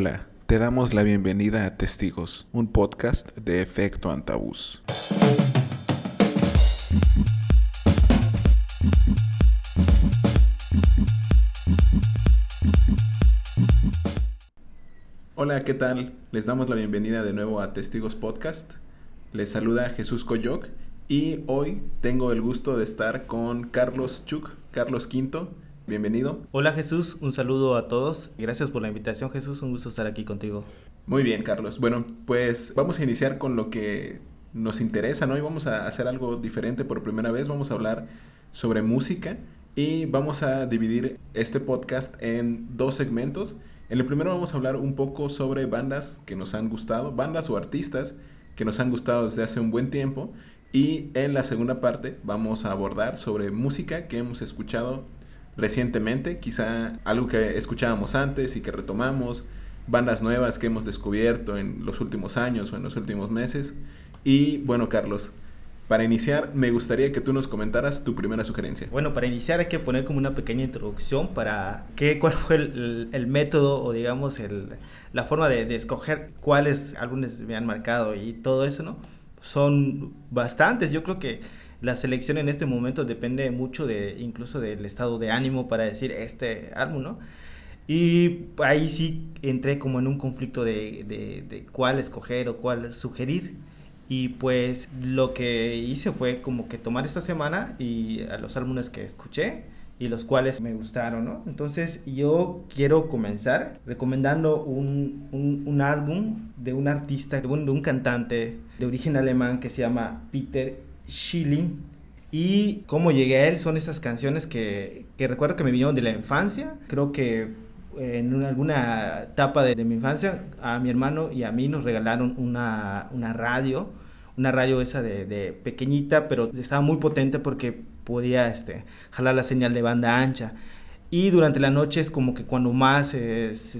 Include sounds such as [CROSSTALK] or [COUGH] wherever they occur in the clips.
Hola, te damos la bienvenida a Testigos, un podcast de efecto antabús. Hola, ¿qué tal? Les damos la bienvenida de nuevo a Testigos Podcast. Les saluda Jesús Coyoc y hoy tengo el gusto de estar con Carlos Chuk, Carlos Quinto. Bienvenido. Hola Jesús, un saludo a todos. Gracias por la invitación Jesús, un gusto estar aquí contigo. Muy bien, Carlos. Bueno, pues vamos a iniciar con lo que nos interesa, ¿no? Y vamos a hacer algo diferente por primera vez. Vamos a hablar sobre música y vamos a dividir este podcast en dos segmentos. En el primero vamos a hablar un poco sobre bandas que nos han gustado, bandas o artistas que nos han gustado desde hace un buen tiempo. Y en la segunda parte vamos a abordar sobre música que hemos escuchado recientemente, quizá algo que escuchábamos antes y que retomamos, bandas nuevas que hemos descubierto en los últimos años o en los últimos meses. Y bueno, Carlos, para iniciar, me gustaría que tú nos comentaras tu primera sugerencia. Bueno, para iniciar hay que poner como una pequeña introducción para qué, cuál fue el, método o digamos el, la forma de, de, escoger cuáles álbumes me han marcado y todo eso, ¿no? Son bastantes, yo creo que la selección en este momento depende mucho de incluso del estado de ánimo para decir este álbum, ¿no? Y ahí sí entré como en un conflicto de, de, cuál escoger o cuál sugerir. Y pues lo que hice fue como que tomar esta semana y a los álbumes que escuché y los cuales me gustaron, ¿no? Entonces yo quiero comenzar recomendando un, un, álbum de un artista, de un, de un cantante de origen alemán que se llama Peter Schilling. Y cómo llegué a él son esas canciones que, que recuerdo que me vinieron de la infancia. Creo que en alguna etapa de, mi infancia a mi hermano y a mí nos regalaron una, una radio. Una radio esa de, de, pequeñita, pero estaba muy potente porque podía este, jalar la señal de banda ancha y durante la noche es como que cuando más,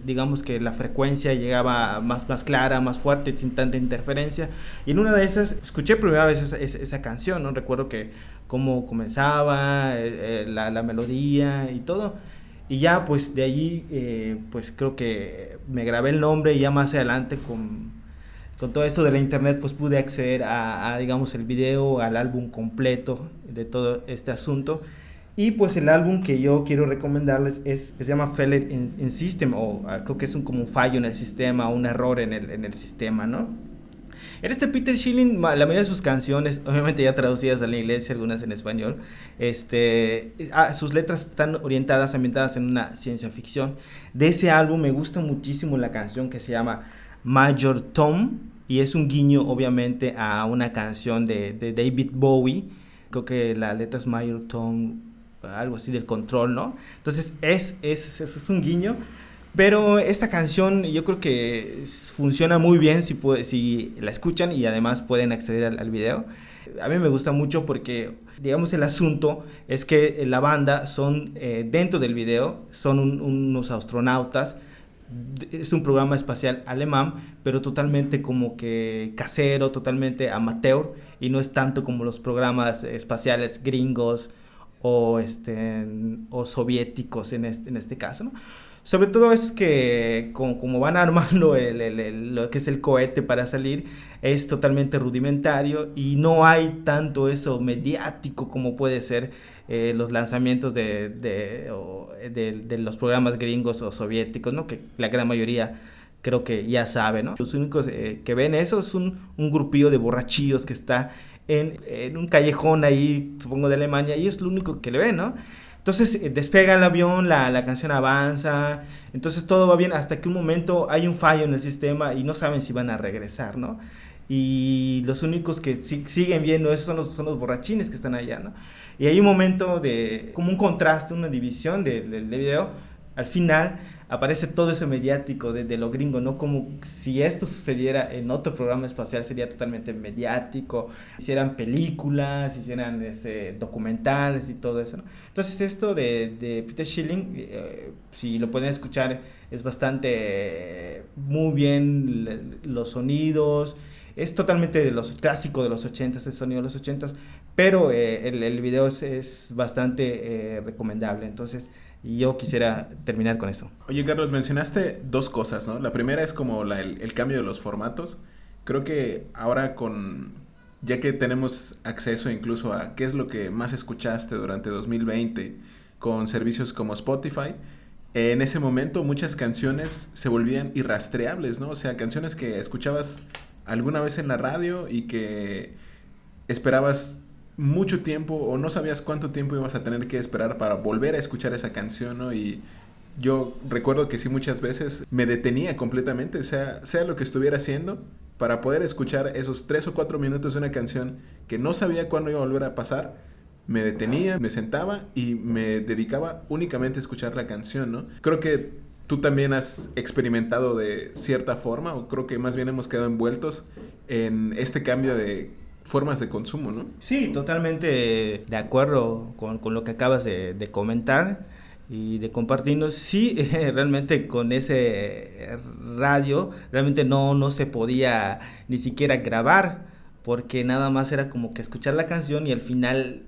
digamos que la frecuencia llegaba más, más clara, más fuerte, sin tanta interferencia. Y en una de esas, escuché primera vez esa, esa, canción, ¿no? Recuerdo que cómo comenzaba, eh, eh, la, la, melodía y todo. Y ya pues de allí, eh, pues creo que me grabé el nombre y ya más adelante con, con todo esto de la internet, pues pude acceder a, a digamos, el video, al álbum completo de todo este asunto. Y pues el álbum que yo quiero recomendarles es, se llama Failure in, System, o ah, creo que es un, como un fallo en el sistema, un error en el, en el sistema, ¿no? En este Peter Schilling, la mayoría de sus canciones, [LAUGHS] obviamente ya traducidas al inglés y algunas en español, este, ah, sus letras están orientadas, ambientadas en una ciencia ficción. De ese álbum me gusta muchísimo la canción que se llama Major Tom, y es un guiño obviamente a una canción de, de David Bowie. Creo que la letra es Major Tom algo así del control, ¿no? Entonces es, es, es, un guiño, pero esta canción yo creo que funciona muy bien si, puede, si la escuchan y además pueden acceder al, al, video. A mí me gusta mucho porque, digamos, el asunto es que la banda son, eh, dentro del video, son unos astronautas, es un programa espacial alemán, pero totalmente como que casero, totalmente amateur, y no es tanto como los programas espaciales gringos o, este, o soviéticos en este, en este caso, ¿no? Sobre todo es que como, van [LAUGHS] armando el, lo que es el cohete para salir, es totalmente rudimentario y no hay tanto eso mediático como puede ser eh, los lanzamientos de, de, de, los programas gringos o soviéticos, ¿no? que la gran mayoría creo que ya sabe. ¿no? Los únicos eh, que ven eso es un, un grupillo de borrachillos que está en, un callejón ahí, supongo de Alemania, y es lo único que le ven, ¿no? Entonces eh, despega el avión, la, la, canción avanza, entonces todo va bien hasta que un momento hay un fallo en el sistema y no saben si van a regresar, ¿no? Y los únicos que siguen viendo eso son los, son los borrachines que están allá, ¿no? Y hay un momento de, como un contraste, una división del de, de video, al final aparece todo ese mediático de, lo gringo, ¿no? Como si esto sucediera en otro programa espacial sería totalmente mediático, hicieran películas, hicieran ese, documentales y todo eso. Entonces esto de, de Peter Schilling, eh, si lo pueden escuchar, es bastante, muy bien los sonidos, es totalmente de los clásicos de los 80s, el sonido de los 80s, pero eh, el, video es, es bastante eh, recomendable. Entonces, Y yo quisiera terminar con eso. Oye, Carlos, mencionaste dos cosas, ¿no? La primera es como el, el cambio de los formatos. Creo que ahora con, ya que tenemos acceso incluso a qué es lo que más escuchaste durante 2020 con servicios como Spotify, en ese momento muchas canciones se volvían irrastreables, ¿no? O sea, canciones que escuchabas alguna vez en la radio y que esperabas mucho tiempo o no sabías cuánto tiempo ibas a tener que esperar para volver a escuchar esa canción, ¿no? Y yo recuerdo que sí muchas veces me detenía completamente, sea, sea lo que estuviera haciendo, para poder escuchar esos tres o cuatro minutos de una canción que no sabía cuándo iba a volver a pasar, me detenía, me sentaba y me dedicaba únicamente a escuchar la canción, ¿no? Creo que tú también has experimentado de cierta forma, o creo que más bien hemos quedado envueltos en este cambio de formas de consumo, ¿no? Sí, totalmente de acuerdo con, con lo que acabas de, comentar y de compartirnos. Sí, [LAUGHS] realmente con ese radio, realmente no, no se podía ni siquiera grabar, porque nada más era como que escuchar la canción y al final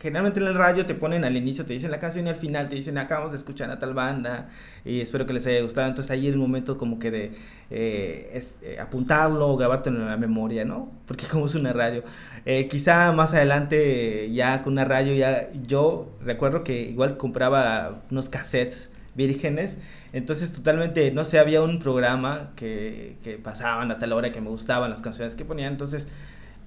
generalmente en el radio te ponen al inicio, te dicen la canción y al final te dicen acabamos de escuchar a tal banda y espero que les haya gustado. Entonces ahí el momento como que de eh, es, eh, apuntarlo o grabártelo en la memoria, ¿no? Porque [LAUGHS] como es una radio. Eh, quizá más adelante ya con una radio ya yo recuerdo que igual compraba unos cassettes vírgenes. Entonces totalmente, no sé, había un programa que, que pasaban a tal hora que me gustaban las canciones que ponían. Entonces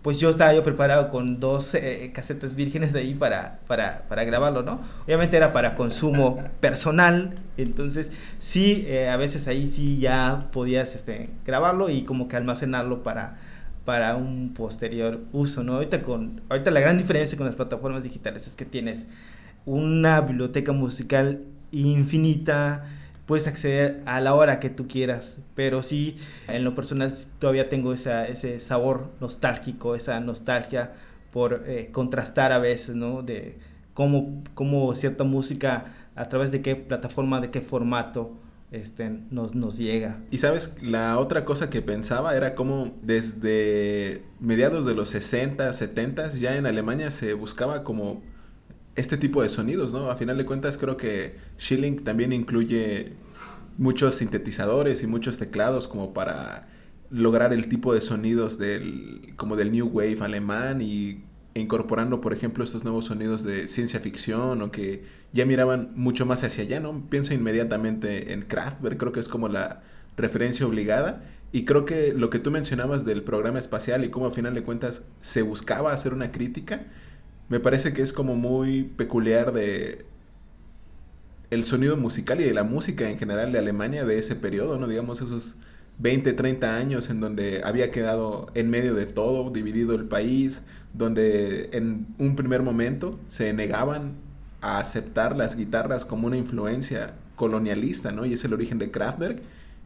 pues yo estaba yo preparado con dos eh, casetas vírgenes ahí para, para, para, grabarlo, ¿no? Obviamente era para consumo personal, entonces sí, eh, a veces ahí sí ya podías este, grabarlo y como que almacenarlo para, para un posterior uso, ¿no? Ahorita, con, ahorita la gran diferencia con las plataformas digitales es que tienes una biblioteca musical infinita, puedes acceder a la hora que tú quieras, pero sí, en lo personal todavía tengo esa, ese sabor nostálgico, esa nostalgia por eh, contrastar a veces, ¿no? De cómo, cómo, cierta música, a través de qué plataforma, de qué formato, este, nos, llega. Y sabes, la otra cosa que pensaba era cómo desde mediados de los 60, 70 ya en Alemania se buscaba como este tipo de sonidos, ¿no? A final de cuentas creo que Schilling también incluye muchos sintetizadores y muchos teclados como para lograr el tipo de sonidos del como del new wave alemán y incorporando por ejemplo estos nuevos sonidos de ciencia ficción o que ya miraban mucho más hacia allá, ¿no? Pienso inmediatamente en Kraftwerk, creo que es como la referencia obligada y creo que lo que tú mencionabas del programa espacial y cómo a final de cuentas se buscaba hacer una crítica, me parece que es como muy peculiar de el sonido musical y de la música en general de Alemania de ese periodo, ¿no? Digamos esos 20, 30 años en donde había quedado en medio de todo, dividido el país, donde en un primer momento se negaban a aceptar las guitarras como una influencia colonialista, ¿no? Y es el origen de Kraftwerk.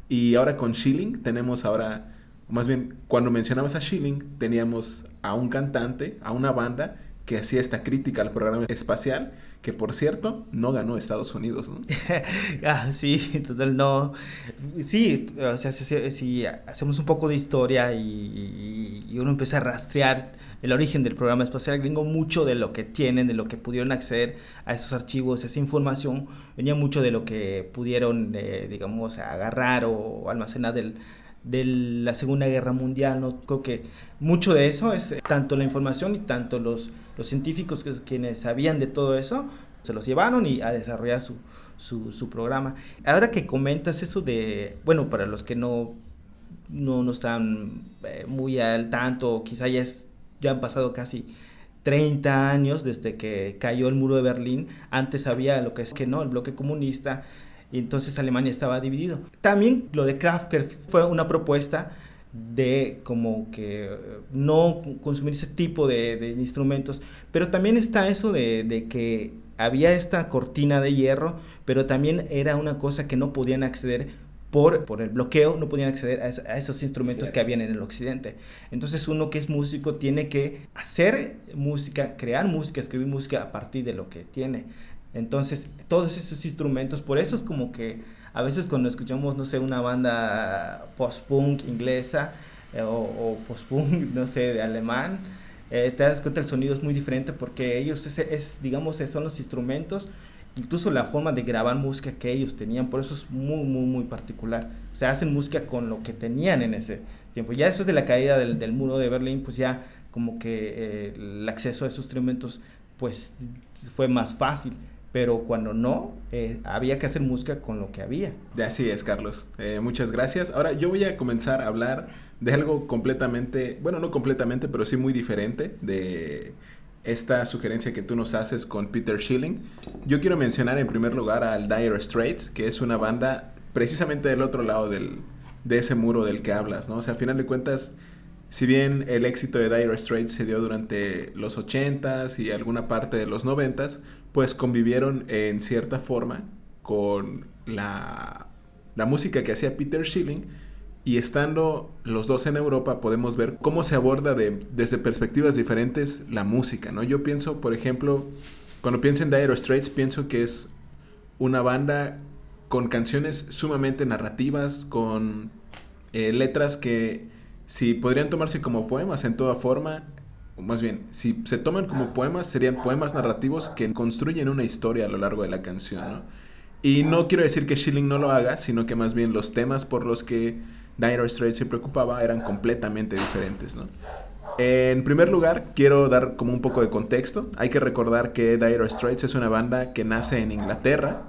Y ahora con Schilling tenemos ahora, más bien, cuando mencionabas a Schilling, teníamos a un cantante, a una banda que hacía esta crítica al programa espacial, que por cierto no ganó Estados Unidos, ¿no? [LAUGHS] ah, sí, total, no. Sí, o sea, si, hacemos un poco de historia y, uno empieza a rastrear el origen del programa espacial gringo, mucho de lo que tienen, de lo que pudieron acceder a esos archivos, esa información, venía mucho de lo que pudieron, eh, digamos, agarrar o almacenar del de la Segunda Guerra Mundial, ¿no? Creo que mucho de eso es eh, tanto la información y tanto los, los científicos que, quienes sabían de todo eso, se los llevaron y a desarrollar su, su, programa. Ahora que comentas eso de, bueno, para los que no, no, no están eh, muy al tanto, quizá ya, ya han pasado casi 30 años desde que cayó el muro de Berlín, antes había lo que es que no, el bloque comunista, y entonces Alemania estaba dividido. También lo de Kraftwerk fue una propuesta de como que no consumir ese tipo de, instrumentos, pero también está eso de, que había esta cortina de hierro, pero también era una cosa que no podían acceder por, por el bloqueo, no podían acceder a, esos instrumentos que habían en el occidente. Entonces uno que es músico tiene que hacer música, crear música, escribir música a partir de lo que tiene. Entonces, todos esos instrumentos, por eso es como que a veces cuando escuchamos, no sé, una banda post-punk inglesa eh, o, post-punk, [LAUGHS] no sé, de alemán, eh, te das cuenta el sonido es muy diferente porque ellos, es, digamos, son los instrumentos incluso la forma de grabar música que ellos tenían, por eso es muy, muy, muy particular. O sea, hacen música con lo que tenían en ese tiempo. Ya después de la caída del, del muro de Berlín, pues ya como que eh, el acceso a esos instrumentos pues fue más fácil pero cuando no, eh, había que hacer música con lo que había. Así es, Carlos. Eh, muchas gracias. Ahora yo voy a comenzar a hablar de algo completamente, bueno, no completamente, pero sí muy diferente de esta sugerencia que tú nos haces con Peter Schilling. Yo quiero mencionar en primer lugar al Dire Straits, que es una banda precisamente del otro lado del, de ese muro del que hablas, ¿no? O sea, al final de cuentas, si bien el éxito de Dire Straits se dio durante los 80s y alguna parte de los 90s, pues convivieron en cierta forma con la, la música que hacía Peter Schilling y estando los dos en Europa podemos ver cómo se aborda de, desde perspectivas diferentes la música, ¿no? Yo pienso, por ejemplo, cuando pienso en Dire Straits, pienso que es una banda con canciones sumamente narrativas, con eh, letras que si podrían tomarse como poemas en toda forma, más bien, si se toman como poemas, serían poemas narrativos que construyen una historia a lo largo de la canción, ¿no? Y no quiero decir que Schilling no lo haga, sino que más bien los temas por los que Dire Straits se preocupaba eran completamente diferentes, ¿no? En primer lugar, quiero dar como un poco de contexto. Hay que recordar que Dire Straits es una banda que nace en Inglaterra.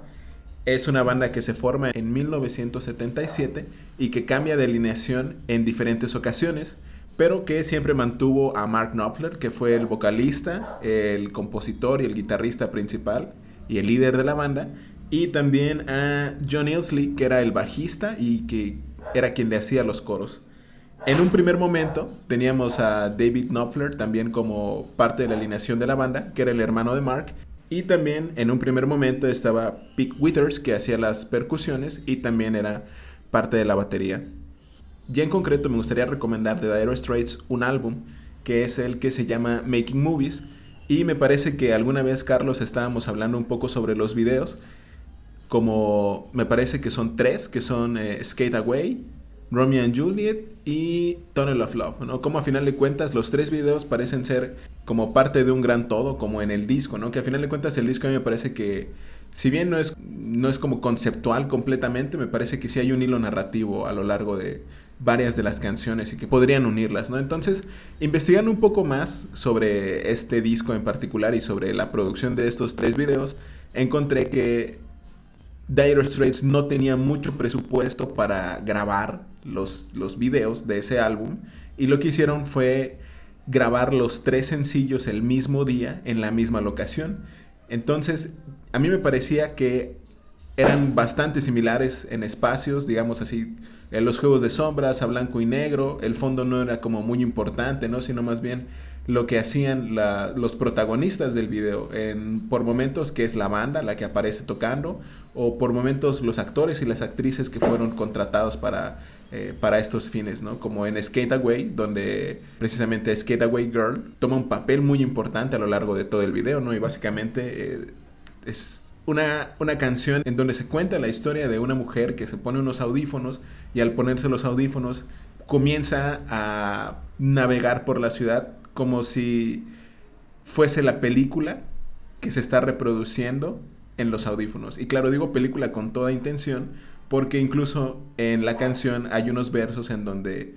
Es una banda que se forma en 1977 y que cambia de alineación en diferentes ocasiones pero que siempre mantuvo a Mark Knopfler, que fue el vocalista, el compositor y el guitarrista principal y el líder de la banda, y también a John Ilsley, que era el bajista y que era quien le hacía los coros. En un primer momento teníamos a David Knopfler también como parte de la alineación de la banda, que era el hermano de Mark, y también en un primer momento estaba Pete Withers, que hacía las percusiones y también era parte de la batería. Ya en concreto me gustaría recomendar de Dire Straits un álbum que es el que se llama Making Movies y me parece que alguna vez Carlos estábamos hablando un poco sobre los videos como me parece que son tres que son eh, Skate Away, Romeo and Juliet y Tunnel of Love, ¿no? Como a final de cuentas los tres videos parecen ser como parte de un gran todo, como en el disco, ¿no? Que a final de cuentas el disco a mí me parece que si bien no es, no es como conceptual completamente, me parece que sí hay un hilo narrativo a lo largo de, varias de las canciones y que podrían unirlas, ¿no? Entonces, investigando un poco más sobre este disco en particular y sobre la producción de estos tres videos, encontré que Dire Straits no tenía mucho presupuesto para grabar los, los videos de ese álbum y lo que hicieron fue grabar los tres sencillos el mismo día en la misma locación. Entonces, a mí me parecía que eran bastante similares en espacios, digamos así, en los juegos de sombras a blanco y negro, el fondo no era como muy importante, ¿no? Sino más bien lo que hacían los protagonistas del video, en, por momentos que es la banda la que aparece tocando, o por momentos los actores y las actrices que fueron contratados para, eh, para estos fines, ¿no? Como en Skate Away, donde precisamente Skate Away Girl toma un papel muy importante a lo largo de todo el video, ¿no? Y básicamente eh, es una, una, canción en donde se cuenta la historia de una mujer que se pone unos audífonos y al ponerse los audífonos comienza a navegar por la ciudad como si fuese la película que se está reproduciendo en los audífonos. Y claro, digo película con toda intención porque incluso en la canción hay unos versos en donde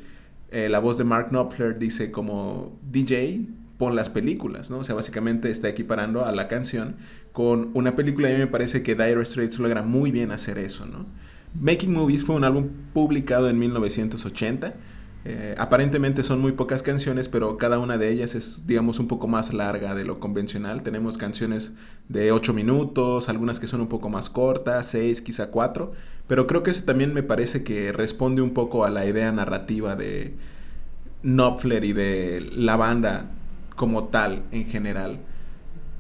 eh, la voz de Mark Knopfler dice como DJ, pon las películas, ¿no? O sea, básicamente está equiparando a la canción con una película y a mí me parece que Dire Straits logra muy bien hacer eso, ¿no? Making Movies fue un álbum publicado en 1980. Eh, aparentemente son muy pocas canciones, pero cada una de ellas es, digamos, un poco más larga de lo convencional. Tenemos canciones de 8 minutos, algunas que son un poco más cortas, 6, quizá 4, pero creo que eso también me parece que responde un poco a la idea narrativa de Knopfler y de la banda como tal en general.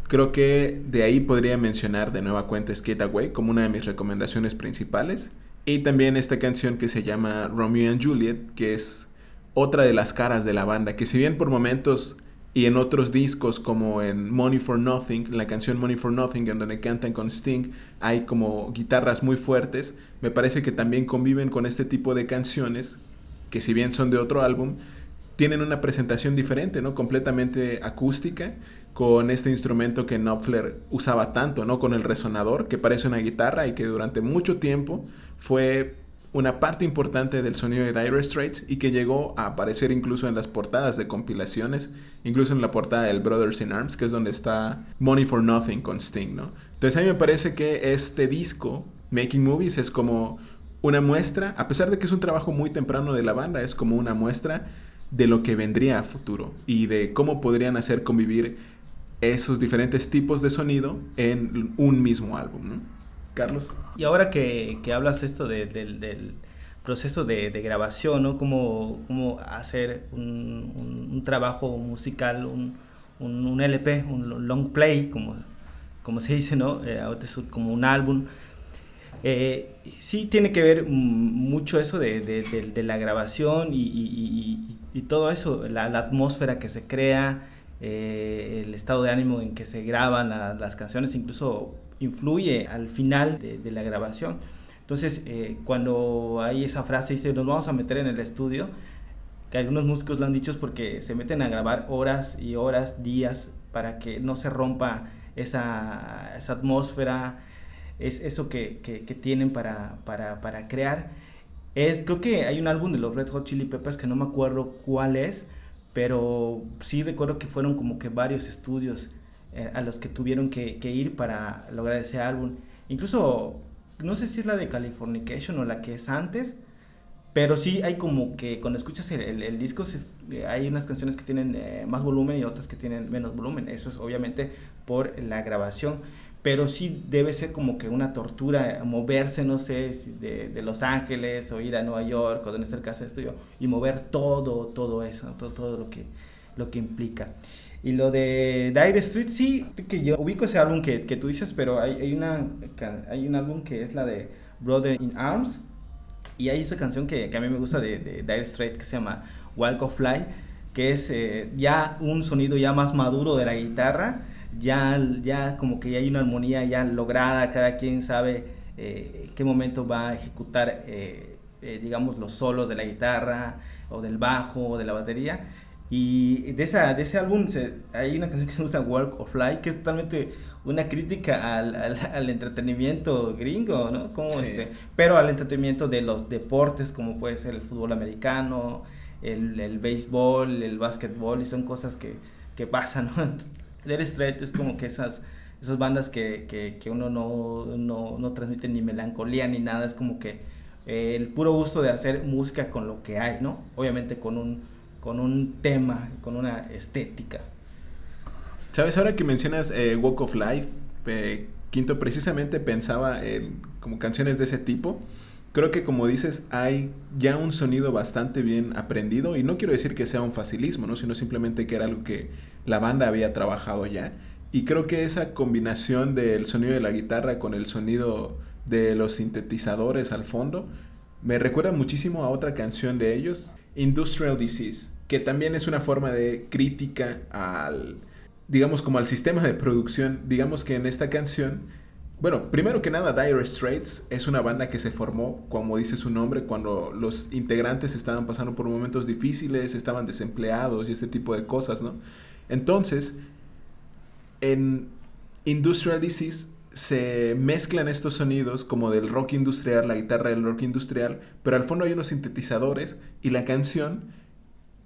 Creo que de ahí podría mencionar de nueva cuenta Skate Away como una de mis recomendaciones principales. Y también esta canción que se llama Romeo and Juliet, que es otra de las caras de la banda, que si bien por momentos y en otros discos como en Money for Nothing, la canción Money for Nothing, en donde cantan con Sting, hay como guitarras muy fuertes, me parece que también conviven con este tipo de canciones, que si bien son de otro álbum, tienen una presentación diferente, ¿no? Completamente acústica, con este instrumento que Knopfler usaba tanto, ¿no? Con el resonador, que parece una guitarra y que durante mucho tiempo fue una parte importante del sonido de Dire Straits y que llegó a aparecer incluso en las portadas de compilaciones, incluso en la portada del Brothers in Arms, que es donde está Money for Nothing con Sting, ¿no? Entonces a mí me parece que este disco, Making Movies, es como una muestra, a pesar de que es un trabajo muy temprano de la banda, es como una muestra de lo que vendría a futuro y de cómo podrían hacer convivir esos diferentes tipos de sonido en un mismo álbum. Carlos. Y ahora que, hablas esto del proceso de, grabación, ¿no? Cómo, cómo hacer un, trabajo musical, un, LP, un long play, como, como se dice, ¿no? Eh, como un álbum. Eh, sí tiene que ver mucho eso de, la grabación y, todo eso, la, la, atmósfera que se crea, eh, el estado de ánimo en que se graban las canciones, incluso influye al final de, la grabación. Entonces, eh, cuando hay esa frase, dice, nos vamos a meter en el estudio, que algunos músicos lo han dicho es porque se meten a grabar horas y horas, días, para que no se rompa esa, esa atmósfera, es eso que, que, tienen para, para, para crear. Es, creo que hay un álbum de los Red Hot Chili Peppers que no me acuerdo cuál es, pero sí recuerdo que fueron como que varios estudios eh, a los que tuvieron que, ir para lograr ese álbum. Incluso, no sé si es la de Californication o la que es antes, pero sí hay como que cuando escuchas el, disco eh, hay unas canciones que tienen eh, más volumen y otras que tienen menos volumen. Eso es obviamente por la grabación pero sí debe ser como que una tortura moverse, no sé, de, de, Los Ángeles o ir a Nueva York o donde está el casa de estudio y mover todo, todo eso, todo, todo lo, que, lo que implica. Y lo de Dire Street, sí, que yo ubico ese álbum que, que tú dices, pero hay, hay, una, hay un álbum que es la de Brother in Arms y hay esa canción que, que a mí me gusta de, de Dire Straits que se llama Walk of Fly, que es eh, ya un sonido ya más maduro de la guitarra ya, ya como que ya hay una armonía ya lograda, cada quien sabe eh, qué momento va a ejecutar, eh, eh, digamos, los solos de la guitarra o del bajo o de la batería. Y de, esa, de ese álbum hay una canción que se llama Walk of Life, que es totalmente una crítica al, al, entretenimiento gringo, ¿no? Como este, pero al entretenimiento de los deportes, como puede ser el fútbol americano, el, el béisbol, el básquetbol, y son cosas que, que pasan, ¿no? Dire Straits es como que esas, esas bandas que, que, que uno no, no, no, transmite ni melancolía ni nada, es como que eh, el puro gusto de hacer música con lo que hay, ¿no? Obviamente con un, con un tema, con una estética. ¿Sabes? Ahora que mencionas eh, Walk of Life, eh, Quinto, precisamente pensaba en como canciones de ese tipo. Creo que como dices, hay ya un sonido bastante bien aprendido y no quiero decir que sea un facilismo, ¿no? sino simplemente que era algo que la banda había trabajado ya. Y creo que esa combinación del sonido de la guitarra con el sonido de los sintetizadores al fondo me recuerda muchísimo a otra canción de ellos, Industrial Disease, que también es una forma de crítica al, digamos, como al sistema de producción. Digamos que en esta canción bueno, primero que nada, Dire Straits es una banda que se formó, como dice su nombre, cuando los integrantes estaban pasando por momentos difíciles, estaban desempleados y ese tipo de cosas, ¿no? Entonces, en Industrial Disease se mezclan estos sonidos como del rock industrial, la guitarra del rock industrial, pero al fondo hay unos sintetizadores y la canción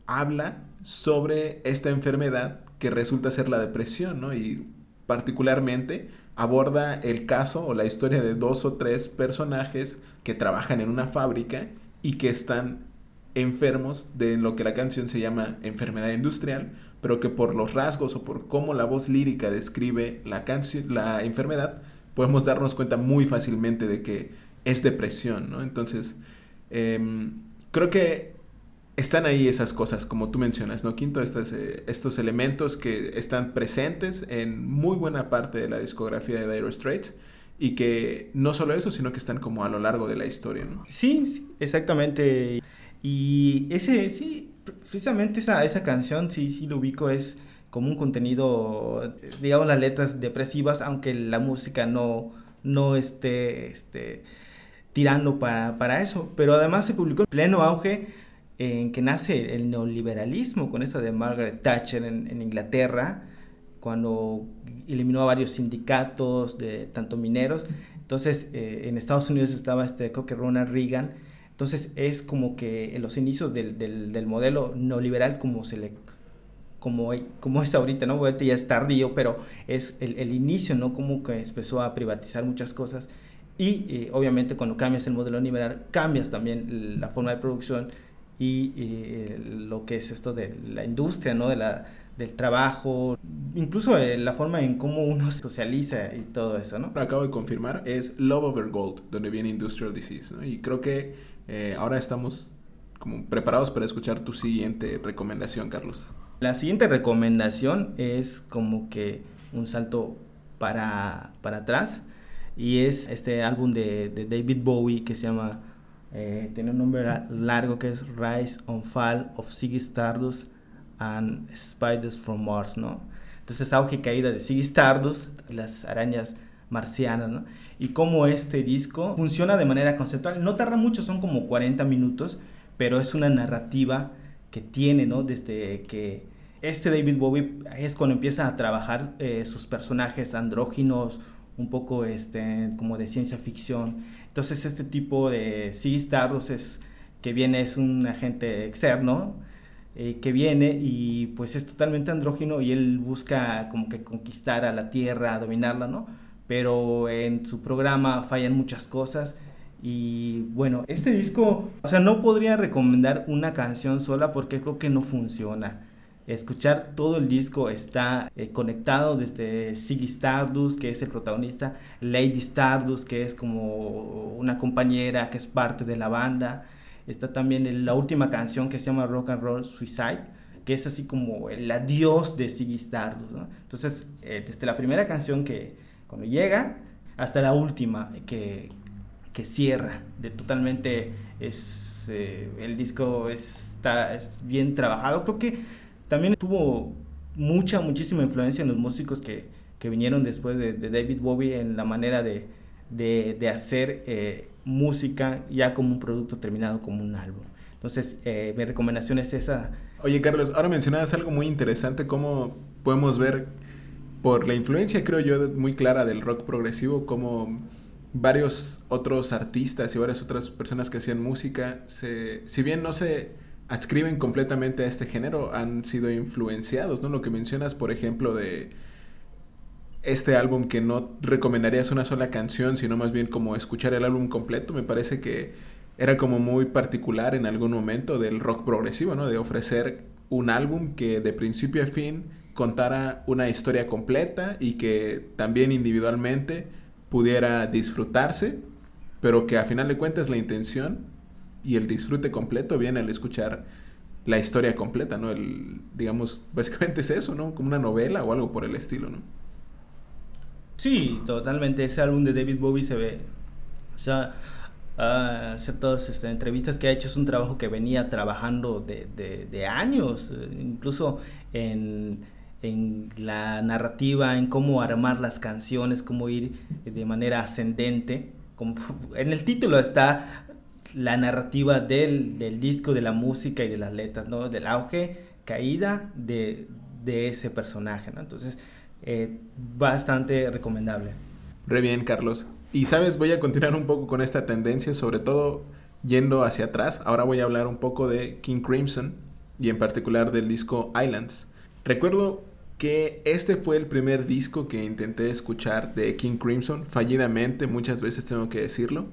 habla sobre esta enfermedad que resulta ser la depresión, ¿no? Y particularmente aborda el caso o la historia de dos o tres personajes que trabajan en una fábrica y que están enfermos de lo que la canción se llama enfermedad industrial, pero que por los rasgos o por cómo la voz lírica describe la, la enfermedad, podemos darnos cuenta muy fácilmente de que es depresión, ¿no? Entonces, em, creo que están ahí esas cosas, como tú mencionas, ¿no, Quinto? Estos, eh, estos elementos que están presentes en muy buena parte de la discografía de Dire Straits y que no solo eso, sino que están como a lo largo de la historia, ¿no? Sí, exactamente. Y ese, sí, precisamente esa, esa canción, sí, sí lo ubico, es como un contenido, digamos, las letras depresivas, aunque la música no, no esté, esté tirando para, para eso. Pero además se publicó en pleno auge en que nace el neoliberalismo con esta de Margaret Thatcher en, Inglaterra, cuando eliminó a varios sindicatos de tanto mineros. Entonces, eh, en Estados Unidos estaba este, creo que Ronald Reagan. Entonces, es como que en los inicios del, del, del modelo neoliberal, como se le como, como es ahorita, ¿no? Ahorita ya es tardío, pero es el, el, inicio, ¿no? Como que empezó a privatizar muchas cosas. Y eh, obviamente cuando cambias el modelo liberal, cambias también la forma de producción y eh, lo que es esto de la industria, ¿no? De la, del trabajo, incluso eh, la forma en cómo uno se socializa y todo eso, ¿no? Acabo de confirmar, es Love Over Gold, donde viene Industrial Disease, ¿no? Y creo que eh, ahora estamos como preparados para escuchar tu siguiente recomendación, Carlos. La siguiente recomendación es como que un salto para, para atrás y es este álbum de, de David Bowie que se llama, eh, tiene un nombre largo que es Rise on Fall of Ziggy Stardust and Spiders from Mars, ¿no? Entonces auge y caída de Ziggy Stardust, las arañas marcianas, ¿no? Y cómo este disco funciona de manera conceptual. No tarda mucho, son como 40 minutos, pero es una narrativa que tiene, ¿no? Desde que este David Bowie es cuando empieza a trabajar eh, sus personajes andróginos, un poco este, como de ciencia ficción. Entonces este tipo de sí, Stardust es que viene es un agente externo eh, que viene y pues es totalmente andrógino y él busca como que conquistar a la Tierra, dominarla, ¿no? Pero en su programa fallan muchas cosas y bueno, este disco, o sea, no podría recomendar una canción sola porque creo que no funciona. Escuchar todo el disco está eh, conectado desde Ziggy Stardust, que es el protagonista, Lady Stardust, que es como una compañera que es parte de la banda. Está también la última canción que se llama Rock and Roll Suicide, que es así como el adiós de Ziggy Stardust. ¿no? Entonces, eh, desde la primera canción que cuando llega hasta la última que, que cierra, de totalmente es eh, el disco está es bien trabajado. Creo que también tuvo mucha, muchísima influencia en los músicos que, que vinieron después de, de, David Bowie en la manera de, de, de hacer eh, música ya como un producto terminado, como un álbum. Entonces, eh, mi recomendación es esa. Oye, Carlos, ahora mencionabas algo muy interesante, cómo podemos ver, por la influencia, creo yo, muy clara del rock progresivo, cómo varios otros artistas y varias otras personas que hacían música, se, si bien no se adscriben completamente a este género, han sido influenciados, ¿no? Lo que mencionas, por ejemplo, de este álbum que no recomendarías una sola canción, sino más bien como escuchar el álbum completo, me parece que era como muy particular en algún momento del rock progresivo, ¿no? De ofrecer un álbum que de principio a fin contara una historia completa y que también individualmente pudiera disfrutarse, pero que a final de cuentas la intención y el disfrute completo viene al escuchar la historia completa, ¿no? El, digamos, [LAUGHS] básicamente es eso, ¿no? Como una novela o algo por el estilo, ¿no? Sí, totalmente. Ese álbum de David Bowie se ve, o sea, uh, ciertas este, entrevistas que ha hecho es un trabajo que venía trabajando de, de, de años, incluso en, en, la narrativa, en cómo armar las canciones, cómo ir de manera ascendente. En el título está la narrativa del, del, disco, de la música y de las letras, ¿no? Del auge, caída de, de ese personaje. Entonces, eh, bastante recomendable. Re bien, Carlos. Y sabes, voy a continuar un poco con esta tendencia, sobre todo yendo hacia atrás. Ahora voy a hablar un poco de King Crimson y en particular del disco Islands. Recuerdo que este fue el primer disco que intenté escuchar de King Crimson, fallidamente, muchas veces tengo que decirlo.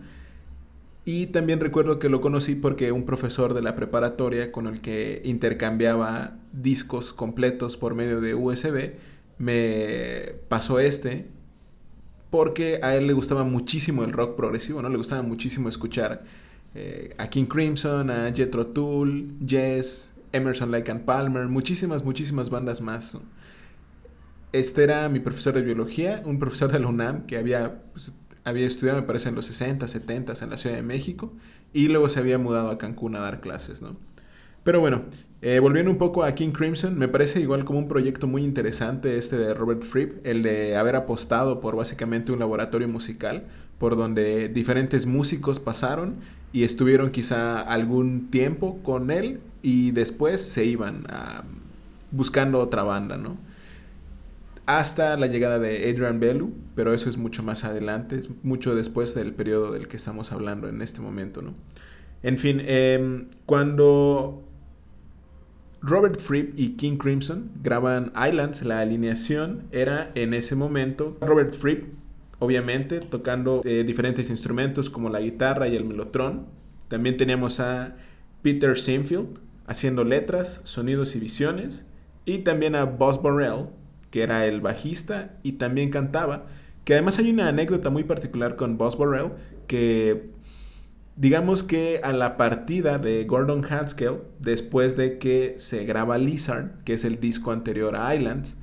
Y también recuerdo que lo conocí porque un profesor de la preparatoria con el que intercambiaba discos completos por medio de USB me pasó este porque a él le gustaba muchísimo el rock progresivo, ¿no? Le gustaba muchísimo escuchar eh, a King Crimson, a Jethro Tull, Jess, Emerson Lake and Palmer, muchísimas, muchísimas bandas más. Este era mi profesor de biología, un profesor de la UNAM que había, pues, había estudiado, me parece, en los 60, 70 en la Ciudad de México y luego se había mudado a Cancún a dar clases, ¿no? Pero bueno, eh, volviendo un poco a King Crimson, me parece igual como un proyecto muy interesante este de Robert Fripp, el de haber apostado por básicamente un laboratorio musical, por donde diferentes músicos pasaron y estuvieron quizá algún tiempo con él y después se iban a, buscando otra banda, ¿no? Hasta la llegada de Adrian Bellu, pero eso es mucho más adelante, es mucho después del periodo del que estamos hablando en este momento, ¿no? En fin, em, cuando Robert Fripp y King Crimson graban Islands, la alineación era en ese momento Robert Fripp, obviamente, tocando eh, diferentes instrumentos como la guitarra y el melotron. También teníamos a Peter Sinfield haciendo letras, sonidos y visiones. Y también a Boss Borrell que era el bajista y también cantaba. Que además hay una anécdota muy particular con Boss Burrell que digamos que a la partida de Gordon Haskell, después de que se graba Lizard, que es el disco anterior a Islands,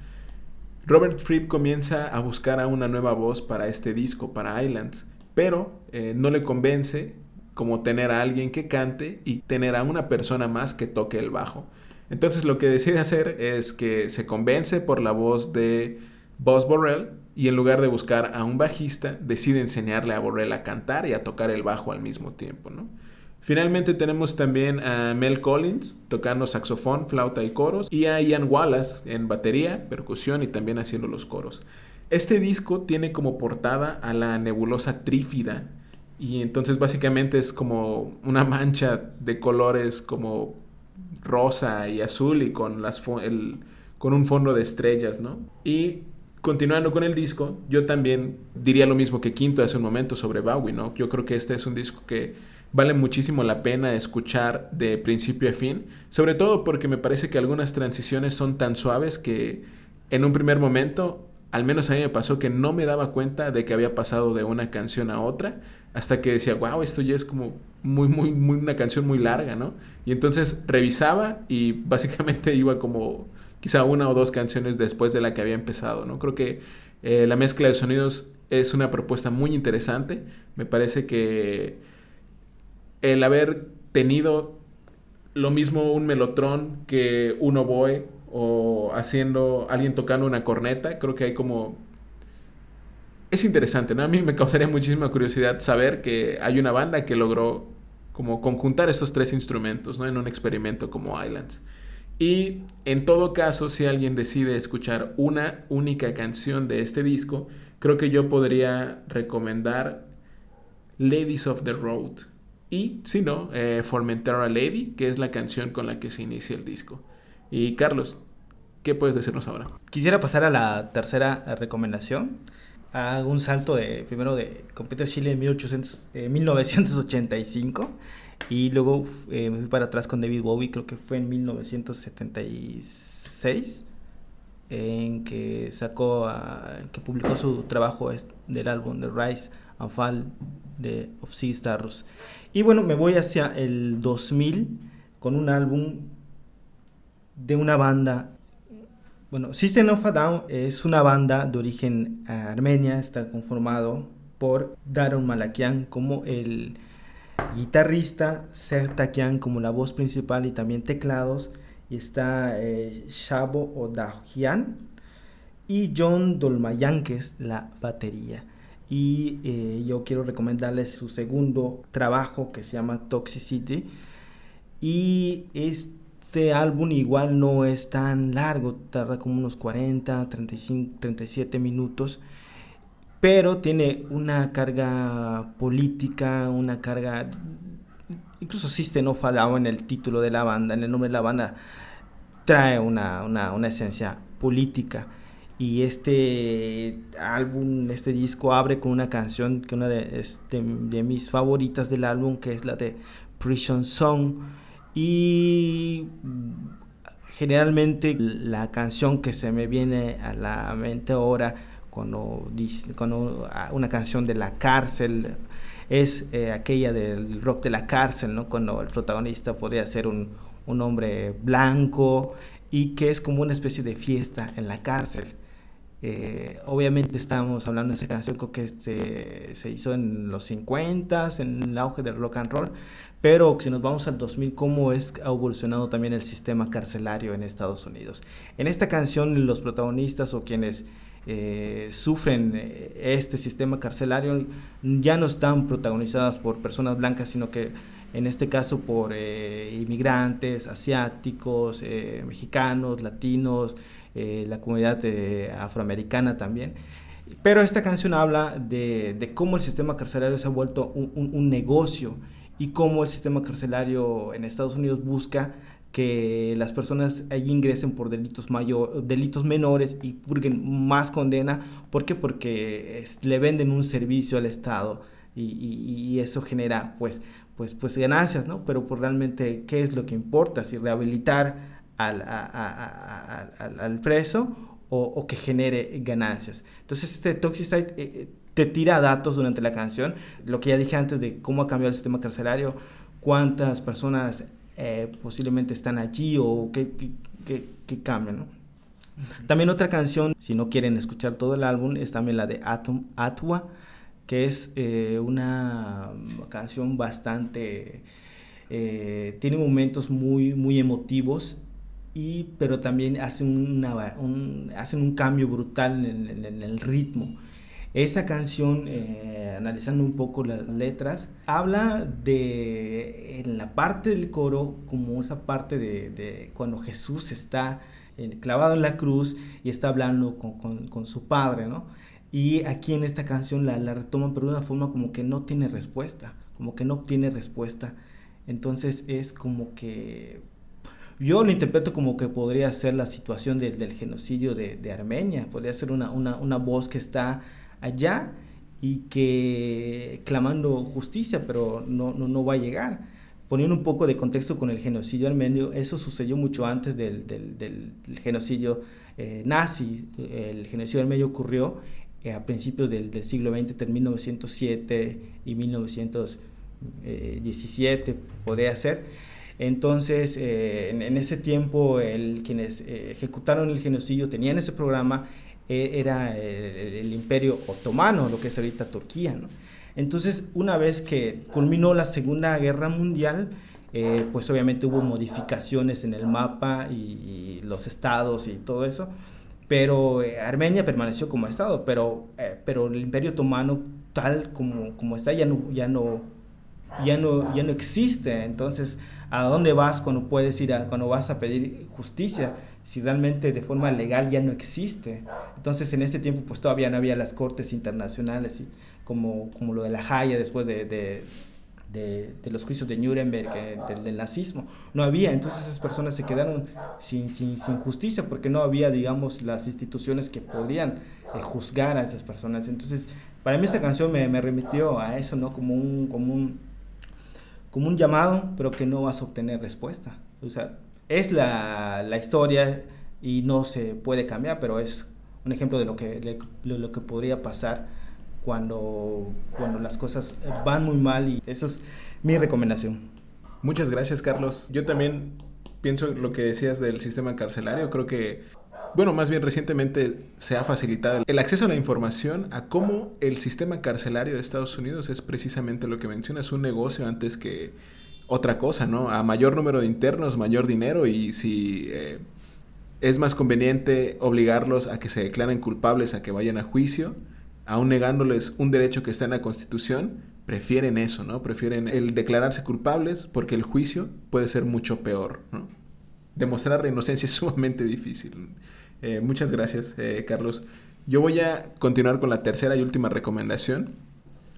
Robert Fripp comienza a buscar a una nueva voz para este disco, para Islands, pero eh, no le convence como tener a alguien que cante y tener a una persona más que toque el bajo. Entonces lo que decide hacer es que se convence por la voz de Boss Borrell y en lugar de buscar a un bajista, decide enseñarle a Borrell a cantar y a tocar el bajo al mismo tiempo. Finalmente tenemos también a Mel Collins tocando saxofón, flauta y coros y a Ian Wallace en batería, percusión y también haciendo los coros. Este disco tiene como portada a la nebulosa trífida y entonces básicamente es como una mancha de colores como rosa y azul y con, las con un fondo de estrellas, ¿no? Y continuando con el disco, yo también diría lo mismo que Quinto hace un momento sobre Bowie, ¿no? Yo creo que este es un disco que vale muchísimo la pena escuchar de principio a fin, sobre todo porque me parece que algunas transiciones son tan suaves que en un primer momento, al menos a mí me pasó que no me daba cuenta de que había pasado de una canción a otra, hasta que decía, wow, esto ya es como muy, muy, muy, una canción muy larga, ¿no? Y entonces revisaba y [LAUGHS] básicamente iba como quizá una o dos canciones después de la que había empezado, ¿no? Creo que eh, la mezcla de sonidos es una propuesta muy interesante. Me parece que el haber tenido lo mismo un melotrón que un oboe o haciendo alguien tocando una corneta, creo que hay como es interesante, ¿no? A mí me causaría muchísima curiosidad saber que hay una banda que logró como conjuntar estos tres instrumentos, ¿no? En un experimento como Islands. Y en todo caso, si alguien decide escuchar una única canción de este disco, creo que yo podría recomendar Ladies of the Road. Y, si no, eh, Formentera Lady, que es la canción con la que se inicia el disco. Y Carlos, ¿qué puedes decirnos ahora? Quisiera pasar a la tercera recomendación hago un salto de primero de Computer Chile en 1800, 1985 y luego eh, me fui para atrás con David Bowie, creo que fue en 1976 en que sacó, que publicó su trabajo del álbum The Rise and Fall de of Sea Stars. Y bueno, me voy hacia el 2000 con un álbum de una banda bueno, System of a Down es una banda de origen eh, armenia, está conformado por Daron Malakian como el guitarrista, Sertakian como la voz principal y también teclados, y está eh, Shabo y John Dolmayan que es la batería. Y eh, yo quiero recomendarles su segundo trabajo que se llama Toxicity. Y es este álbum igual no es tan largo, tarda como unos 40, 35, 37 minutos, pero tiene una carga política, una carga, incluso System of a en el título de la banda, en el nombre de la banda, trae una, una, una esencia política. Y este álbum, este disco abre con una canción que una de, este, de mis favoritas del álbum, que es la de Prison Song y generalmente la canción que se me viene a la mente ahora cuando, cuando una canción de la cárcel es eh, aquella del rock de la cárcel, ¿no? Cuando el protagonista podría ser un, un hombre blanco y que es como una especie de fiesta en la cárcel. Eh, obviamente estamos hablando de esa canción que se, hizo en los 50, en el auge del rock and roll, pero si nos vamos al 2000, ¿cómo es, ha evolucionado también el sistema carcelario en Estados Unidos? En esta canción los protagonistas o quienes eh, sufren eh, este sistema carcelario ya no están protagonizadas por personas blancas, sino que en este caso por inmigrantes, asiáticos, mexicanos, latinos, eh, la comunidad afroamericana también. Pero esta canción habla de, cómo el sistema carcelario se ha vuelto un, negocio y cómo el sistema carcelario en Estados Unidos busca que las personas allí ingresen por delitos, mayor, delitos menores y purguen más condena. ¿Por qué? Porque le venden un servicio al Estado y, eso genera pues, pues, pues ganancias, ¿no? Pero pues realmente, ¿qué es lo que importa? Si rehabilitar al, al preso o, que genere ganancias. Entonces este Toxicide eh, eh, te tira datos durante la canción, lo que ya dije antes de cómo ha cambiado el sistema carcelario, cuántas personas eh, posiblemente están allí o qué, qué, cambian. También otra canción, si no quieren escuchar todo el álbum, es también la de Atom, Atwa, que es una canción bastante... tiene momentos muy, muy emotivos y, pero también hace una, un, hacen un cambio brutal en, el ritmo. Esa canción, eh, analizando un poco las letras, habla de en la parte del coro, como esa parte de, de cuando Jesús está eh, clavado en la cruz y está hablando con, con, con, su padre, ¿no? Y aquí en esta canción la, la retoman, pero de una forma como que no tiene respuesta, como que no obtiene respuesta. Entonces es como que yo lo interpreto como que podría ser la situación del genocidio de, Armenia, podría ser una, voz que está allá y que clamando justicia, pero no, no, va a llegar. Poniendo un poco de contexto con el genocidio armenio, eso sucedió mucho antes del, genocidio eh, nazi. El genocidio armenio ocurrió eh, a principios del, siglo XX, entre 1907 y 1917, podría ser entonces, eh, en, ese tiempo, el, quienes eh, ejecutaron el genocidio tenían ese programa, eh, era el, imperio otomano, lo que es ahorita Turquía. Entonces, una vez que culminó la Segunda Guerra Mundial, pues obviamente hubo modificaciones en el mapa y, los estados y todo eso, pero Armenia permaneció como estado, pero, pero el imperio otomano tal como, como está ya no, ya no, ya no, ya no existe. Entonces, a dónde vas cuando puedes ir a, cuando vas a pedir justicia si realmente de forma legal ya no existe. Entonces en ese tiempo pues todavía no había las cortes internacionales y como, como lo de la Haya después de, de, de, los juicios de Nuremberg, eh, del, nazismo. No había, entonces esas personas se quedaron sin, sin, sin justicia porque no había, digamos, las instituciones que podrían eh, juzgar a esas personas. Entonces, para mí esta canción me, me remitió a eso, ¿no? Como un, como un como un llamado, pero que no vas a obtener respuesta. O sea, es la, la historia y no se puede cambiar, pero es un ejemplo de lo que, lo que podría pasar cuando, cuando las cosas van muy mal y eso es mi recomendación. Muchas gracias, Carlos. Yo también pienso lo que decías del sistema carcelario. Creo que bueno, más bien recientemente se ha facilitado el acceso a la información a cómo el sistema carcelario de Estados Unidos es precisamente lo que mencionas, un negocio antes que otra cosa, ¿no? A mayor número de internos, mayor dinero y si eh, es más conveniente obligarlos a que se declaren culpables, a que vayan a juicio, aún negándoles un derecho que está en la Constitución, prefieren eso, ¿no? Prefieren el declararse culpables porque el juicio puede ser mucho peor, ¿no? Demostrar la inocencia es [LAUGHS] sumamente difícil. Eh, muchas gracias, eh, Carlos. Yo voy a continuar con la tercera y última recomendación.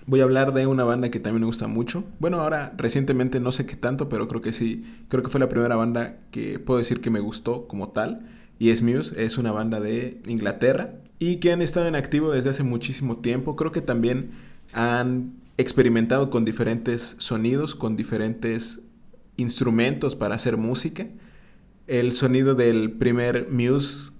Voy a hablar de una banda que también me gusta mucho. Bueno, ahora recientemente no sé qué tanto, pero creo que sí. Creo que fue la primera banda que puedo decir que me gustó como tal. Y es Muse, es una banda de Inglaterra y que han estado en activo desde hace muchísimo tiempo. Creo que también han experimentado con diferentes sonidos, con diferentes instrumentos para hacer música. El sonido del primer Muse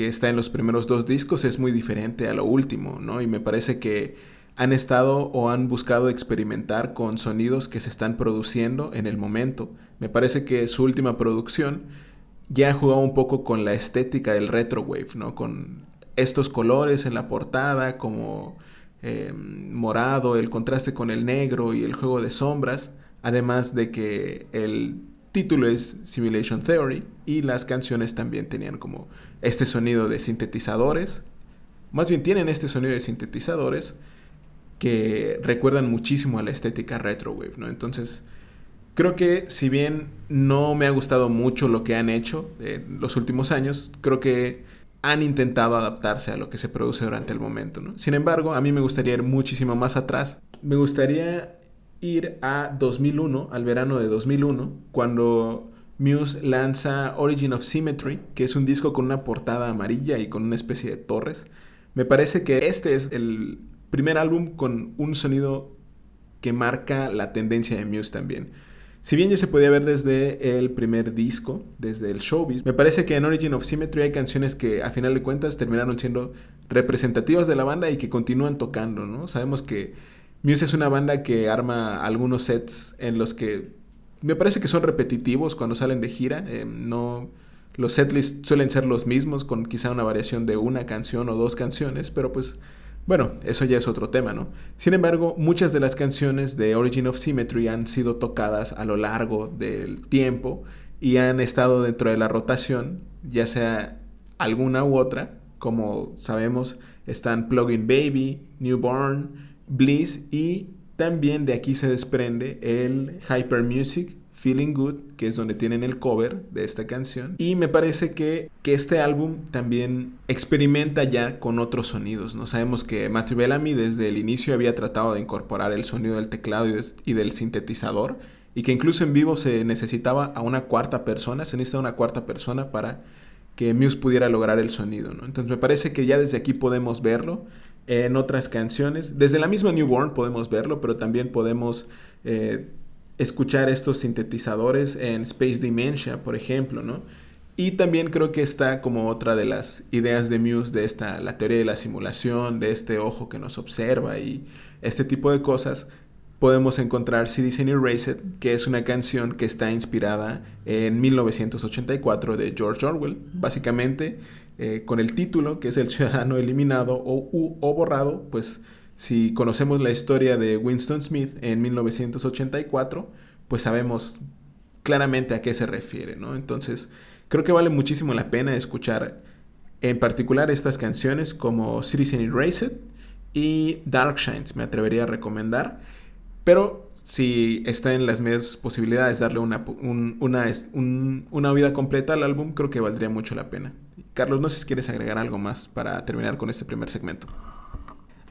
que está en los primeros dos discos es muy diferente a lo último, ¿no? Y me parece que han estado o han buscado experimentar con sonidos que se están produciendo en el momento. Me parece que su última producción ya ha jugado un poco con la estética del retrowave, ¿no? Con estos colores en la portada como eh, morado, el contraste con el negro y el juego de sombras, además de que el título es Simulation Theory y las canciones también tenían como este sonido de sintetizadores. Más bien tienen este sonido de sintetizadores que recuerdan muchísimo a la estética retrowave, ¿no? Entonces, creo que si bien no me ha gustado mucho lo que han hecho en los últimos años, creo que han intentado adaptarse a lo que se produce durante el momento. ¿no? Sin embargo, a mí me gustaría ir muchísimo más atrás. Me gustaría ir a 2001, al verano de 2001, cuando Muse lanza Origin of Symmetry, que es un disco con una portada amarilla y con una especie de torres. Me parece que este es el primer álbum con un sonido que marca la tendencia de Muse también. Si bien ya se podía ver desde el primer disco, desde el showbiz, me parece que en Origin of Symmetry hay canciones que a final de cuentas terminaron siendo representativas de la banda y que continúan tocando, ¿no? Sabemos que Muse es una banda que arma algunos sets en los que me parece que son repetitivos cuando salen de gira, eh, no los setlists suelen ser los mismos con quizá una variación de una canción o dos canciones, pero pues bueno, eso ya es otro tema, ¿no? Sin embargo, muchas de las canciones de Origin of Symmetry han sido tocadas a lo largo del tiempo y han estado dentro de la rotación, ya sea alguna u otra, como sabemos, están Plugin Baby, Newborn, Bliss y también de aquí se desprende el Hyper Music Feeling Good, que es donde tienen el cover de esta canción. Y me parece que, que este álbum también experimenta ya con otros sonidos. ¿no? Sabemos que Matthew Bellamy desde el inicio había tratado de incorporar el sonido del teclado y, del sintetizador. Y que incluso en vivo se necesitaba a una cuarta persona, se necesita una cuarta persona para que Muse pudiera lograr el sonido. ¿no? Entonces me parece que ya desde aquí podemos verlo en otras canciones. Desde la misma Newborn podemos verlo, pero también podemos eh, escuchar estos sintetizadores en Space Dementia, por ejemplo, ¿no? Y también creo que está como otra de las ideas de Muse de esta, la teoría de la simulación, de este ojo que nos observa y este tipo de cosas. Podemos encontrar Citizen Erased, que es una canción que está inspirada en 1984 de George Orwell. Básicamente, eh, con el título, que es El Ciudadano Eliminado o, o Borrado, pues si conocemos la historia de Winston Smith en 1984, pues sabemos claramente a qué se refiere, ¿no? Entonces, creo que vale muchísimo la pena escuchar en particular estas canciones como Citizen Erased y Dark Shines, me atrevería a recomendar, pero si está en las medias posibilidades darle una, una, una vida completa al álbum, creo que valdría mucho la pena. Carlos, no sé si quieres agregar algo más para terminar con este primer segmento.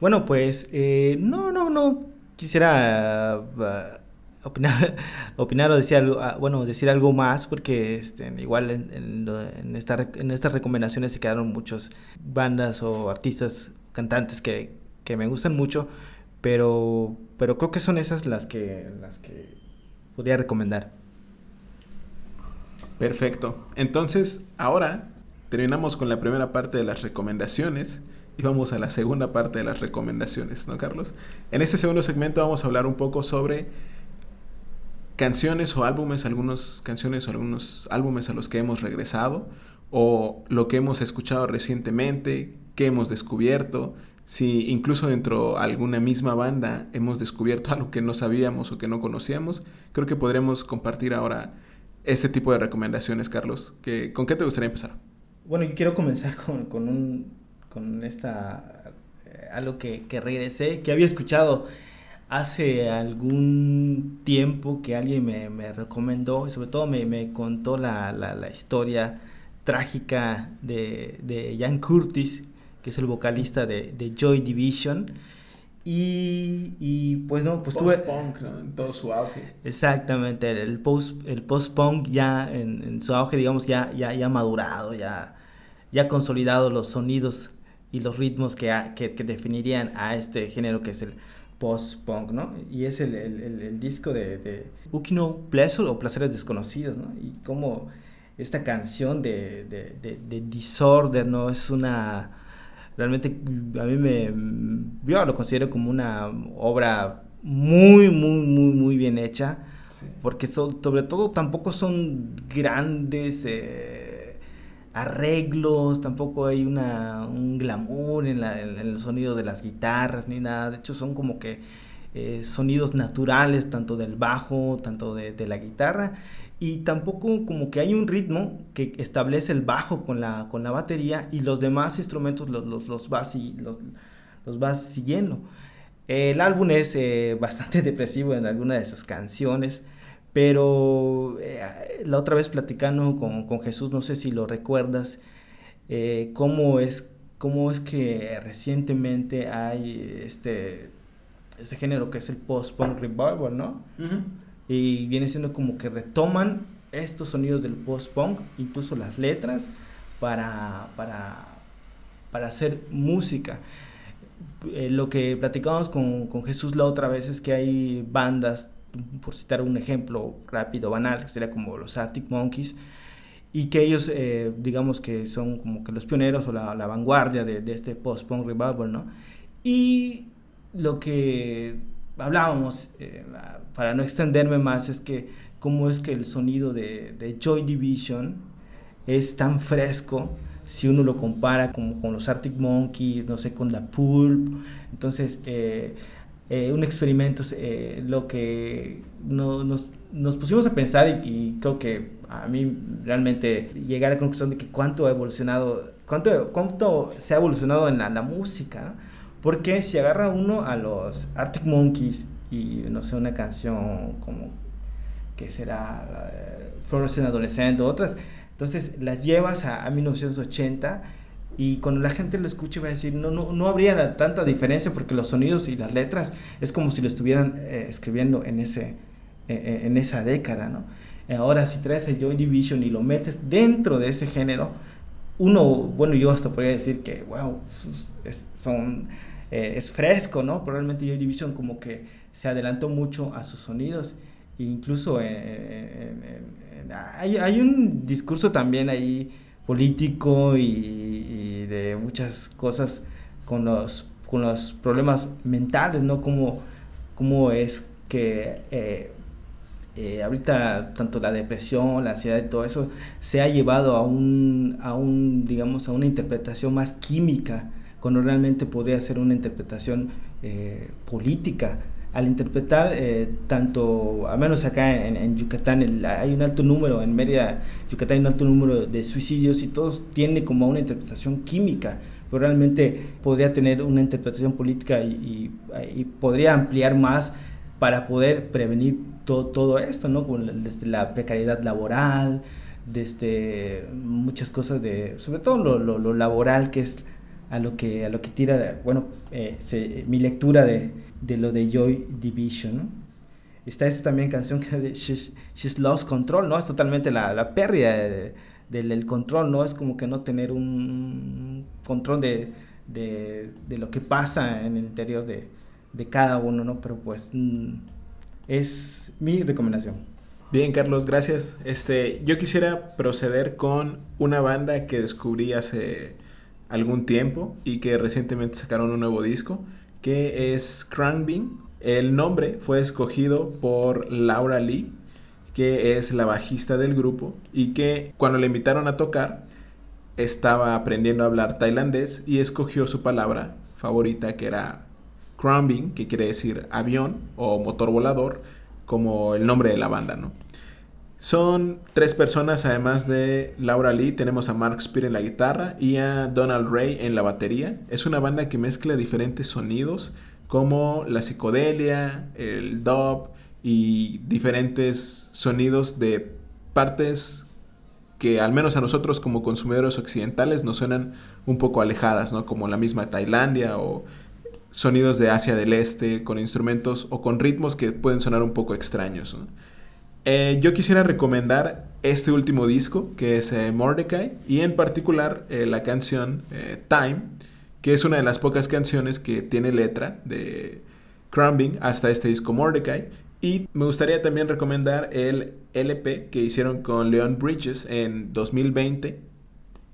Bueno, pues eh, no, no, no quisiera ah, opinar, [LAUGHS] opinar o decir algo, ah, bueno, decir algo más porque este, igual en, en, esta, en estas recomendaciones se quedaron muchas bandas o artistas, cantantes que, que me gustan mucho, pero, pero creo que son esas las que, las que podría recomendar. Perfecto. Entonces, ahora terminamos con la primera parte de las recomendaciones. Y vamos a la segunda parte de las recomendaciones, ¿no, Carlos? En este segundo segmento vamos a hablar un poco sobre canciones o álbumes, algunas canciones o algunos álbumes a los que hemos regresado, o lo que hemos escuchado recientemente, qué hemos descubierto, si incluso dentro de alguna misma banda hemos descubierto algo que no sabíamos o que no conocíamos, creo que podremos compartir ahora este tipo de recomendaciones, Carlos. ¿Con qué te gustaría empezar? Bueno, yo quiero comenzar [LAUGHS] con un con esta eh, algo que, que, regresé, que había escuchado hace algún tiempo que alguien me, me recomendó y sobre todo me, me contó la, la, la, historia trágica de, de Jan Curtis, que es el vocalista de, de Joy Division. Y, y, pues no, pues post-punk, ¿no? En todo su auge. Exactamente, el post el post-punk ya en, en, su auge, digamos, ya, ya, ya madurado, ya, ya consolidado los sonidos y los ritmos que, que, definirían a este género que es el post-punk, ¿no? Y es el, el, el, disco de, de Ukino Pleasure o Placeres Desconocidos, ¿no? Y como esta canción de, de, de, Disorder, ¿no? Es una... Realmente a mí me... Yo lo considero como una obra muy, muy, muy, muy bien hecha. Porque sobre todo tampoco son grandes... Eh, arreglos, tampoco hay una, un glamour en, el sonido de las guitarras ni nada. De hecho, son como que eh, sonidos naturales, tanto del bajo, tanto de, la guitarra. Y tampoco como que hay un ritmo que establece el bajo con la, con la batería y los demás instrumentos los, los, los, vas, los, los siguiendo. El álbum es eh, bastante [LAUGHS] depresivo en alguna de sus canciones. Pero eh, la otra vez platicando con, con, Jesús, no sé si lo recuerdas, eh, cómo, es, cómo es que recientemente hay este, este género que es el post-punk revival, ¿no? Y viene siendo como que retoman estos sonidos del post-punk, incluso las letras, para, para, para hacer música. Eh, lo que platicábamos con, con, Jesús la otra vez es que hay bandas, por citar un ejemplo rápido, banal, que sería como los Arctic Monkeys, y que ellos, eh, digamos que son como que los pioneros o la, la vanguardia de, de este post-punk revival, ¿no? Y lo que hablábamos, eh, para no extenderme más, es que cómo es que el sonido de, de Joy Division es tan fresco, si uno lo compara como con los Arctic Monkeys, no sé, con la Pulp. Entonces, eh, eh, un experimento, eh, lo que nos, nos, pusimos a pensar y, creo que a mí realmente llegar a la conclusión de que cuánto ha evolucionado, cuánto, cuánto se ha evolucionado en la, música, porque si agarra uno a los Arctic Monkeys y no sé, una canción como que será Flores en Adolescente otras, entonces las llevas a, 1980 y cuando la gente lo escuche va a decir, no, no, no habría tanta diferencia porque los sonidos y las letras es como si lo estuvieran eh, escribiendo en, ese, eh, eh, en esa década, ¿no? Ahora si traes a Joy Division y lo metes dentro de ese género, uno, bueno, yo hasta podría decir que, wow, es, son, es fresco, ¿no? Probablemente Joy Division como que se adelantó mucho a sus sonidos, incluso en hay, hay un discurso también ahí político y, de muchas cosas con los, con los problemas mentales, ¿no? Como, como es que eh, eh, ahorita tanto la depresión, la ansiedad y todo eso se ha llevado a un, a un, digamos, a una interpretación más química, cuando realmente podría ser una interpretación eh, política al interpretar eh, tanto, al menos acá en, Yucatán, hay un alto número, en Mérida, Yucatán hay un alto número de suicidios y todos tienen como una interpretación química, pero realmente podría tener una interpretación política y, podría ampliar más para poder prevenir todo esto, ¿no? desde la precariedad laboral, desde muchas cosas de, sobre todo lo, lo, laboral, que es a lo que, a lo que tira, bueno, eh, mi lectura de de lo de Joy Division. Está esta también canción que de She's, Lost Control, ¿no? Es totalmente la, la pérdida del control, ¿no? Es como que no tener un control de, de, lo que pasa en el interior de, de cada uno, ¿no? Pero pues mm, es mi recomendación. Bien, Carlos, gracias. Este, yo quisiera proceder con una banda que descubrí hace algún tiempo y que recientemente sacaron un nuevo disco que es Cranbin. El nombre fue escogido por Laura Lee, que es la bajista del grupo y que cuando le invitaron a tocar estaba aprendiendo a hablar tailandés y escogió su palabra favorita que era Cranbin, que quiere decir avión o motor volador, como el nombre de la banda, ¿no? Son tres personas, además de Laura Lee, tenemos a Mark Spear en la guitarra y a Donald Ray en la batería. Es una banda que mezcla diferentes sonidos como la psicodelia, el dub y diferentes sonidos de partes que al menos a nosotros como consumidores occidentales nos suenan un poco alejadas, ¿no? Como la misma Tailandia o sonidos de Asia del Este con instrumentos o con ritmos que pueden sonar un poco extraños. Eh, yo quisiera recomendar este último disco, que es eh, Mordecai, y en particular eh, la canción Time, que es una de las pocas canciones que tiene letra de Crumbing hasta este disco Mordecai. Y me gustaría también recomendar el LP que hicieron con Leon Bridges en 2020,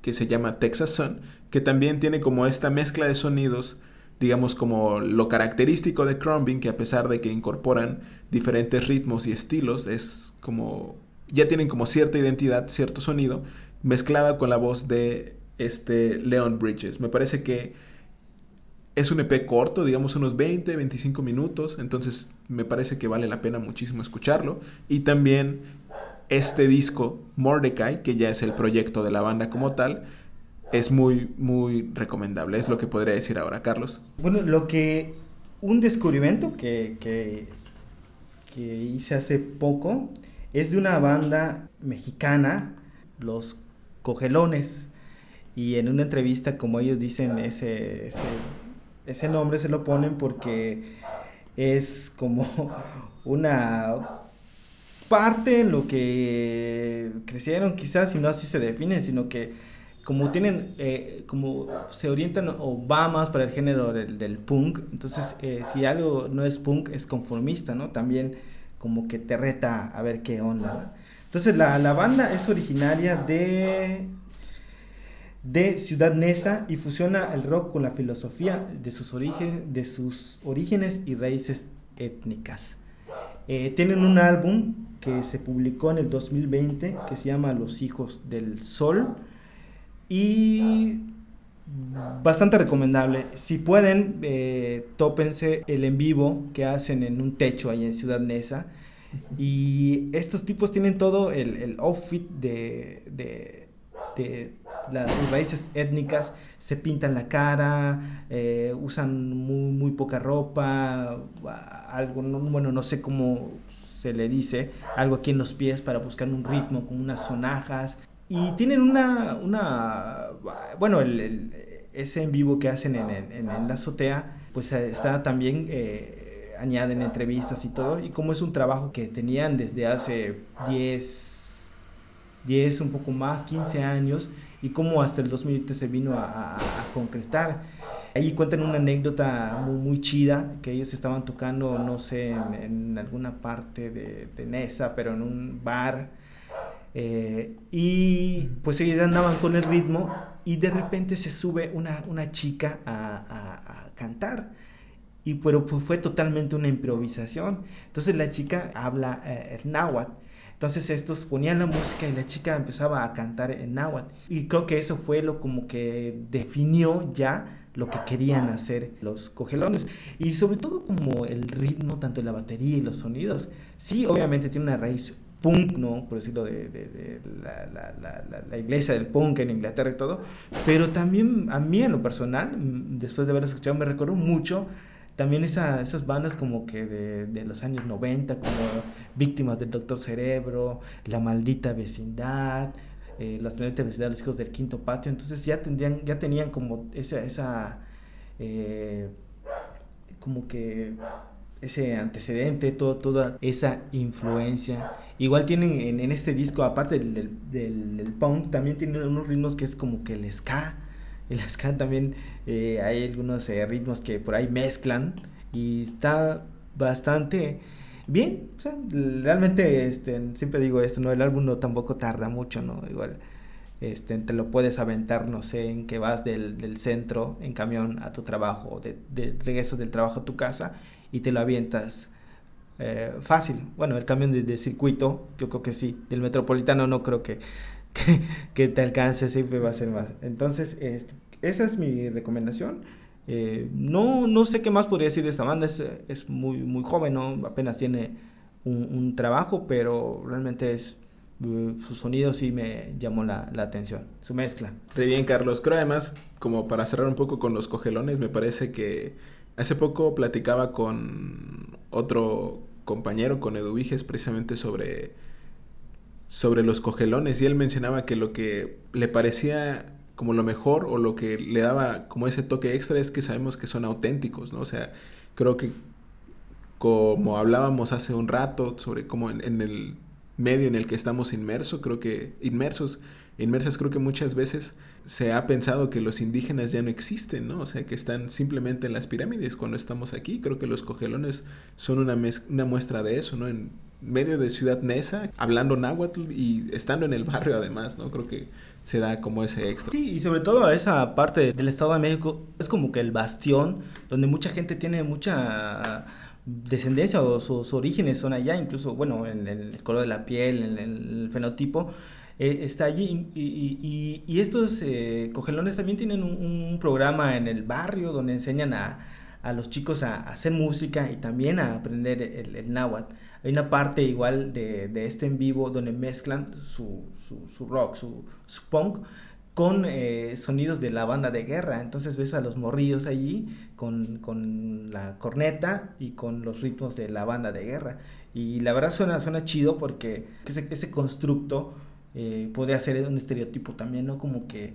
que se llama Texas Sun, que también tiene como esta mezcla de sonidos digamos como lo característico de Crumbing, que a pesar de que incorporan diferentes ritmos y estilos, es como ya tienen como cierta identidad, cierto sonido, mezclada con la voz de este Leon Bridges. Me parece que es un EP corto, digamos unos 20, 25 minutos, entonces me parece que vale la pena muchísimo escucharlo. Y también este disco, Mordecai, que ya es el proyecto de la banda como tal, es muy, muy recomendable. Es lo que podría decir ahora, Carlos. Bueno, lo que. Un descubrimiento que, que, hice hace poco es de una banda mexicana, Los Cogelones. Y en una entrevista, como ellos dicen, ese, ese, ese nombre se lo ponen porque es como [LAUGHS] una parte en lo que crecieron quizás, y no así se definen, sino que como tienen, eh, como se orientan o va más para el género del, punk, entonces eh, si algo no es punk es conformista, ¿no? También como que te reta a ver qué onda. Entonces la, la, banda es originaria de, de Ciudad Neza y fusiona el rock con la filosofía de sus, origen, de sus orígenes y raíces étnicas. Eh, tienen un álbum que se publicó en el 2020 que se llama Los Hijos del Sol y bastante recomendable. Si pueden, eh, tópense el en vivo que hacen en un techo ahí en Ciudad Neza. Y estos tipos tienen todo el, outfit de, de, las raíces étnicas, se pintan la cara, eh, usan muy, muy poca ropa, algo, bueno, no sé cómo se le dice, algo aquí en los pies para buscar un ritmo, con unas sonajas. Y tienen una, una bueno, el, ese en vivo que hacen en, la azotea, pues eh, está también, eh, añaden entrevistas y todo, y como es un trabajo que tenían desde hace 10, 10, un poco más, 15 años, y cómo hasta el 2020 se vino a, concretar. Ahí cuentan una anécdota muy, muy, chida, que ellos estaban tocando, no sé, en, alguna parte de, de, Nesa, pero en un bar. Eh, y pues ellos andaban con el ritmo y de repente se sube una, una chica a, a, cantar. Y pero pues fue totalmente una improvisación. Entonces la chica habla eh, náhuatl entonces estos ponían la música y la chica empezaba a cantar en náhuatl. Y creo que eso fue lo como que definió ya lo que querían hacer los cogelones. Y sobre todo como el ritmo, tanto la batería y los sonidos. Sí, obviamente tiene una raíz punk, ¿no? Por decirlo de, de, la, la, la, la, iglesia del punk en Inglaterra y todo. Pero también a mí en lo personal, después de haber escuchado, me recordó mucho también esa, esas bandas como que de, de, los años 90, como Víctimas del Doctor Cerebro, La Maldita Vecindad, eh, Las Tenentes Vecindad, Los Hijos del Quinto Patio, entonces ya, tendrían, ya tenían como esa, esa eh, como que ese antecedente, todo, toda esa influencia. Igual tienen en, en este disco, aparte del, del, del, punk, también tienen unos ritmos que es como que el ska, el [LAUGHS] ska también eh, hay algunos eh, ritmos que por ahí mezclan y está bastante bien. O sea, realmente este, siempre digo esto, ¿no? El álbum no tampoco tarda mucho, ¿no? Igual este, te lo puedes aventar, no sé, en que vas del, del centro en camión a tu trabajo, de, de regreso del trabajo a tu casa y te lo avientas. Eh, fácil, bueno, el camión de, de, circuito, yo creo que sí, del metropolitano no creo [LAUGHS] que, que, te alcance, siempre va a ser más. Entonces, este, esa es mi recomendación. Eh, no, no sé qué más podría decir de esta banda, es, es muy, muy joven, ¿no? apenas tiene un, un trabajo, pero realmente es, uh, su sonido sí me llamó la, la, atención, su mezcla. Muy bien, Carlos. Creo además, como para cerrar un poco con los cogelones, me parece que hace poco platicaba con otro compañero, con Edu Viges, precisamente sobre sobre los cogelones y él mencionaba que lo que le parecía como lo mejor o lo que le daba como ese toque extra es que sabemos que son auténticos, ¿no? O sea, creo que como hablábamos hace un rato sobre cómo en, el medio en el que estamos inmersos, creo que inmersos, inmersas creo que muchas veces se ha pensado que los indígenas ya no existen, ¿no? O sea, que están simplemente en las pirámides cuando estamos aquí. Creo que los cogelones son una, una muestra de eso, ¿no? En, medio de Ciudad Neza, hablando náhuatl y estando en el barrio además, ¿no? Creo que se da como ese extra. Sí, y sobre todo esa parte del Estado de México es como que el bastión donde mucha gente tiene mucha descendencia o sus orígenes son allá, incluso, bueno, en el color de la piel, en el fenotipo, eh, está allí. Y, y, y estos eh, también tienen un, programa en el barrio donde enseñan a, a los chicos a, hacer música y también a aprender el, el náhuatl. Hay una parte igual de, de este en vivo donde mezclan su, su, rock, su, su, punk con eh, sonidos de la banda de guerra. Entonces ves a los morrillos allí con, con, la corneta y con los ritmos de la banda de guerra. Y la verdad suena, suena chido porque ese, ese constructo eh, puede hacer un estereotipo también, ¿no? Como que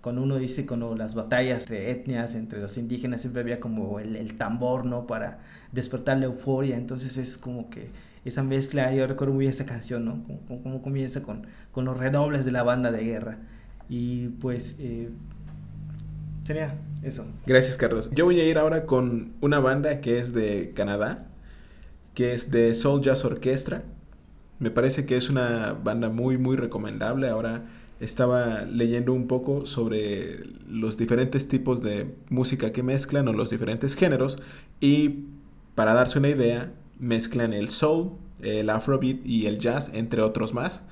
cuando uno dice cuando las batallas entre etnias, entre los indígenas, siempre había como el, el tambor, ¿no? Para despertar la euforia, entonces es como que esa mezcla, yo recuerdo muy bien esa canción, ¿no? Como, comienza con, con, los redobles de la banda de guerra. Y pues eh, sería eso. Gracias, Carlos. Yo voy a ir ahora con una banda que es de Canadá, que es de Soul Jazz Orchestra. Me parece que es una banda muy, muy recomendable. Ahora estaba leyendo un poco sobre los diferentes tipos de música que mezclan o los diferentes géneros y para darse una idea, mezclan el soul, el afrobeat y el jazz, entre otros más.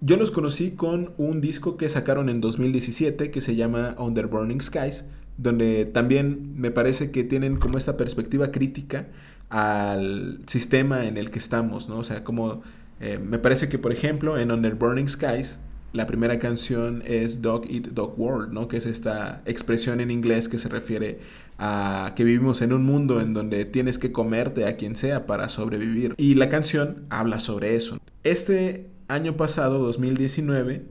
Yo los conocí con un disco que sacaron en 2017 que se llama Under Burning Skies, donde también me parece que tienen como esta perspectiva crítica al sistema en el que estamos, ¿no? O sea, como eh, me parece que, por ejemplo, en Under Burning Skies la primera canción es Dog Eat Dog World, ¿no? Que es esta expresión en inglés que se refiere a que vivimos en un mundo en donde tienes que comerte a quien sea para sobrevivir. Y la canción habla sobre eso. Este año pasado, 2019,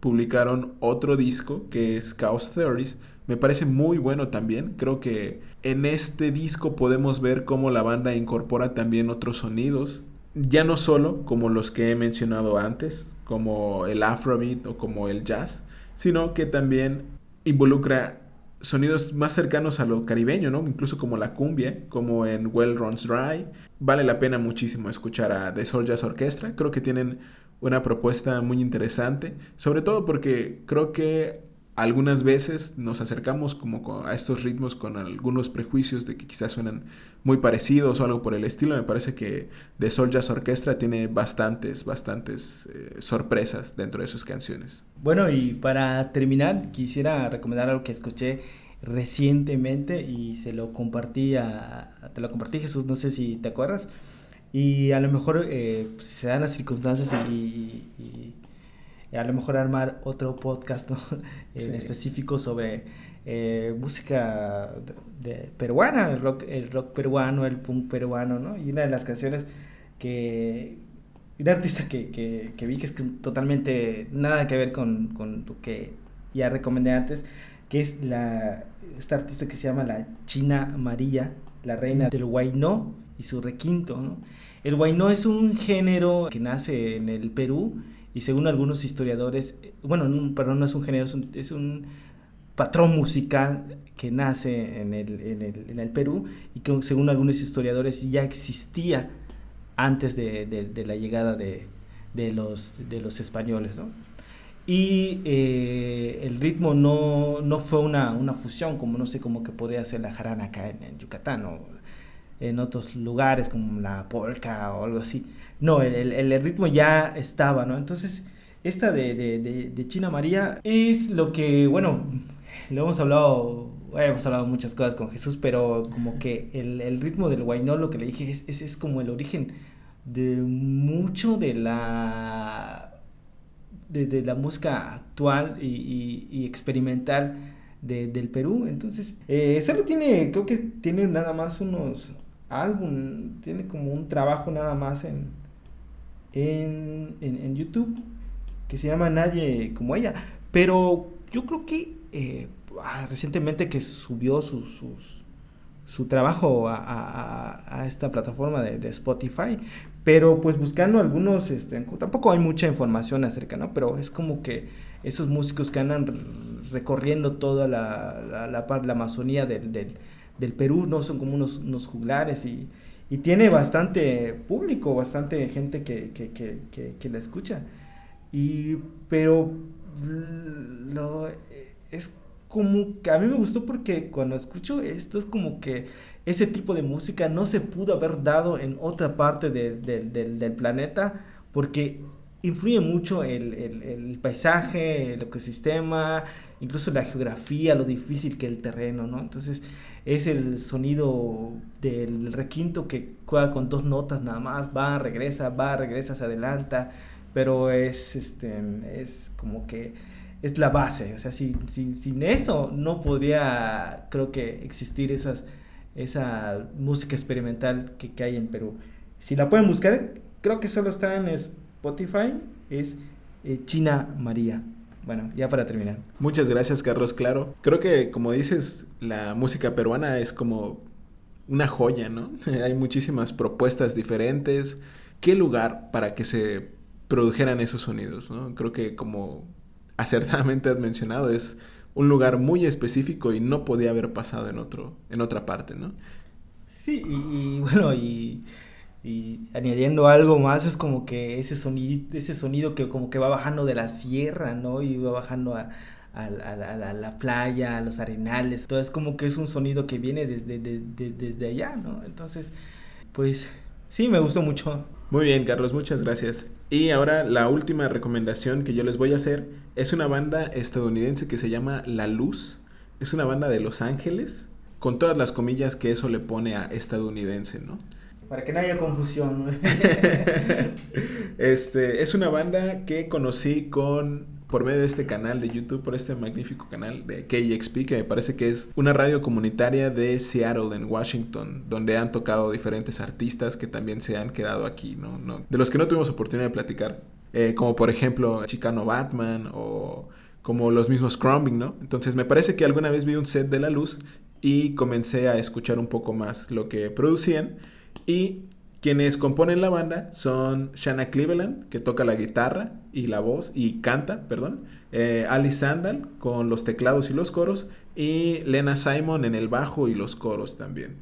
publicaron otro disco que es Chaos Theories. Me parece muy bueno también. Creo que en este disco podemos ver cómo la banda incorpora también otros sonidos ya no solo como los que he mencionado antes, como el afrobeat o como el jazz, sino que también involucra sonidos más cercanos a lo caribeño, ¿no? Incluso como la cumbia, como en Well Runs Dry. Vale la pena muchísimo escuchar a The Soul Jazz Orchestra. Creo que tienen una propuesta muy interesante, sobre todo porque creo que algunas veces nos acercamos como a estos ritmos con algunos prejuicios de que quizás suenan muy parecidos o algo por el estilo. Me parece que The Soul Jazz Orchestra tiene bastantes, bastantes eh, sorpresas dentro de sus canciones. Bueno, y para terminar, quisiera recomendar algo que escuché recientemente y se lo compartí a, te lo compartí Jesús, no sé si te acuerdas. Y a lo mejor eh, pues, se dan las circunstancias y a lo mejor armar otro podcast [LAUGHS] en específico sobre eh, música de, peruana, el rock, el rock peruano, el punk peruano, ¿no? Y una de las canciones que... Una artista que, que, que vi que es totalmente nada que ver con, con lo que ya recomendé antes, que es la, esta artista que se llama la China María, la reina del Huayno y su requinto, ¿no? El Huayno es un género que nace en el Perú y según algunos historiadores, bueno, perdón, no es un género, es un, patrón musical que nace en el, en, el, en el, Perú y que según algunos historiadores ya existía antes de, de, la llegada de, los, de los españoles. ¿no? Y eh, el ritmo no, no fue una, una, fusión, como no sé, cómo que podría ser la jarana acá en, en Yucatán o en otros lugares como la polka o algo así, no, el, el, ritmo ya estaba, ¿no? Entonces, esta de, de, de, China María es lo que, bueno, lo hemos hablado, hemos hablado muchas cosas con Jesús, pero como que el, el ritmo del guaynó, lo que le dije, es, es, es como el origen de mucho de la de, la música actual y, y, experimental de, del Perú. Entonces, eh, solo tiene, creo que tiene nada más unos álbum, tiene como un trabajo nada más en, en, en, YouTube que se llama Nadie como ella. Pero yo creo que eh, ah, recientemente que subió su, su trabajo a, a, esta plataforma de, de, Spotify, pero pues buscando algunos, este, tampoco hay mucha información acerca, ¿no? Pero es como que esos músicos que andan recorriendo toda la, la Amazonía del, del, del, Perú, ¿no? Son como unos, unos juglares y, y tiene bastante público, bastante gente que, que, que, que la escucha. Y, pero lo, es como que a mí me gustó porque cuando escucho esto es como que ese tipo de música no se pudo haber dado en otra parte de, del planeta porque influye mucho el, el, el, paisaje, el ecosistema, incluso la geografía, lo difícil que el terreno, ¿no? Entonces, es el sonido del requinto que juega con dos notas nada más, va, regresa, va, regresa, se adelanta, pero es, este, es como que es la base, o sea, sin, sin, eso no podría, creo que, existir esas, esa música experimental que, que hay en Perú. Si la pueden buscar, creo que solo está en Spotify, es eh, China María. Bueno, ya para terminar. Muchas gracias, Carlos. Claro, creo que como dices, la música peruana es como una joya, ¿no? [LAUGHS] Hay muchísimas propuestas diferentes. ¿Qué lugar para que se produjeran esos sonidos, ¿no? Creo que como acertadamente has mencionado, es un lugar muy específico y no podía haber pasado en otro, en otra parte, ¿no? Sí, y, [LAUGHS] bueno, y, añadiendo algo más, es como que ese sonido, ese sonido que como que va bajando de la sierra, ¿no? Y va bajando a, la, playa, a los arenales, todo es como que es un sonido que viene desde, desde allá, ¿no? Entonces, pues sí, me gustó mucho. Muy bien, Carlos, muchas gracias. Y ahora la última recomendación que yo les voy a hacer es una banda estadounidense que se llama La Luz. Es una banda de Los Ángeles, con todas las comillas que eso le pone a estadounidense, ¿no? Para que no haya confusión. [LAUGHS] este, es una banda que conocí con por medio de este canal de YouTube, por este magnífico canal de KXP, que me parece que es una radio comunitaria de Seattle, en Washington, donde han tocado diferentes artistas que también se han quedado aquí, ¿no? no de los que no tuvimos oportunidad de platicar, eh, como por ejemplo Chicano Batman o como los mismos Crumbing, ¿no? Entonces me parece que alguna vez vi un set de la luz y comencé a escuchar un poco más lo que producían y quienes componen la banda son Shanna Cleveland, que toca la guitarra y la voz, y canta, perdón. Eh, Sandal con los teclados y los coros. Y Lena Simon en el bajo y los coros también.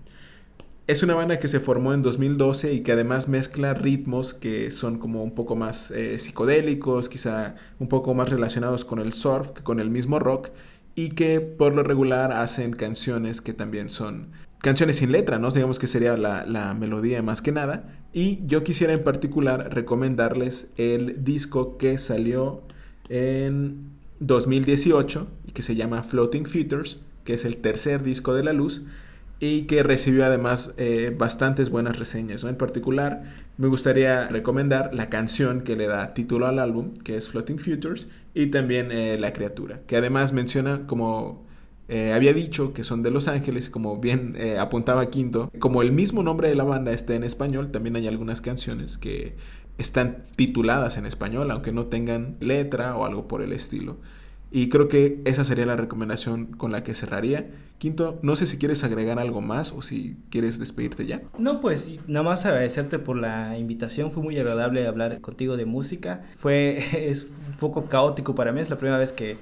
Es una banda que se formó en 2012 y que además mezcla ritmos que son como un poco más eh, psicodélicos, quizá un poco más relacionados con el surf que con el mismo rock y que por lo regular hacen canciones que también son canciones sin letra, ¿no? Digamos que sería la, melodía más que nada. Y yo quisiera en particular recomendarles el disco que salió en 2018 y que se llama Floating Futures, que es el tercer disco de la luz y que recibió además eh, bastantes buenas reseñas. En particular, me gustaría recomendar la canción que le da título al álbum, que es Floating Futures, y también eh, La Criatura, que además menciona como eh, había dicho que son de Los Ángeles, como bien eh, apuntaba Quinto. Como el mismo nombre de la banda está en español, también hay algunas canciones que están tituladas en español, aunque no tengan letra o algo por el estilo. Y creo que esa sería la recomendación con la que cerraría. Quinto, no sé si quieres agregar algo más o si quieres despedirte ya. No, pues nada más agradecerte por la invitación. Fue muy agradable hablar contigo de música. Fue [LAUGHS] es un poco caótico para mí, es la primera vez que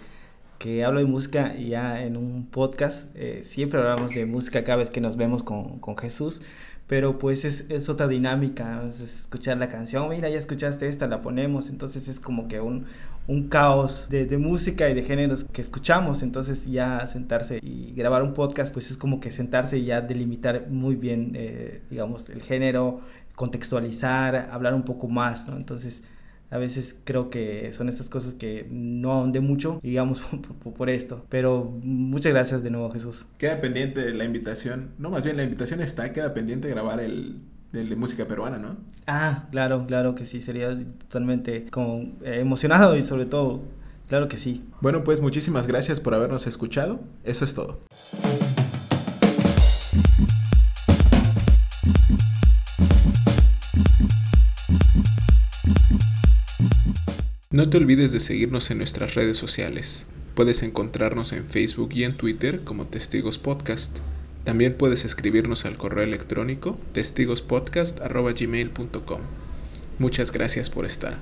que hablo de música ya en un podcast. Eh, siempre hablamos de música cada vez que nos vemos con, con Jesús, pero pues es, es otra dinámica, es escuchar la canción, mira, ya escuchaste esta, la ponemos, entonces es como que un, un caos de, música y de géneros que escuchamos, entonces ya sentarse y grabar un podcast, pues es como que sentarse y ya delimitar muy bien, eh, digamos, el género, contextualizar, hablar un poco más, ¿no? Entonces a veces creo que son estas cosas que no ahondé mucho, [LAUGHS] digamos, por, esto. Pero muchas gracias de nuevo, Jesús. Queda pendiente la invitación. No, más bien la invitación está, queda pendiente grabar el, de música peruana, ¿no? Ah, claro, claro que sí. Sería totalmente como eh, emocionado y sobre todo, claro que sí. Bueno, pues muchísimas gracias por habernos escuchado. Eso es todo. No te olvides de seguirnos en nuestras redes sociales. Puedes encontrarnos en Facebook y en Twitter como Testigos Podcast. También puedes escribirnos al correo electrónico testigospodcast.gmail.com. Muchas gracias por estar.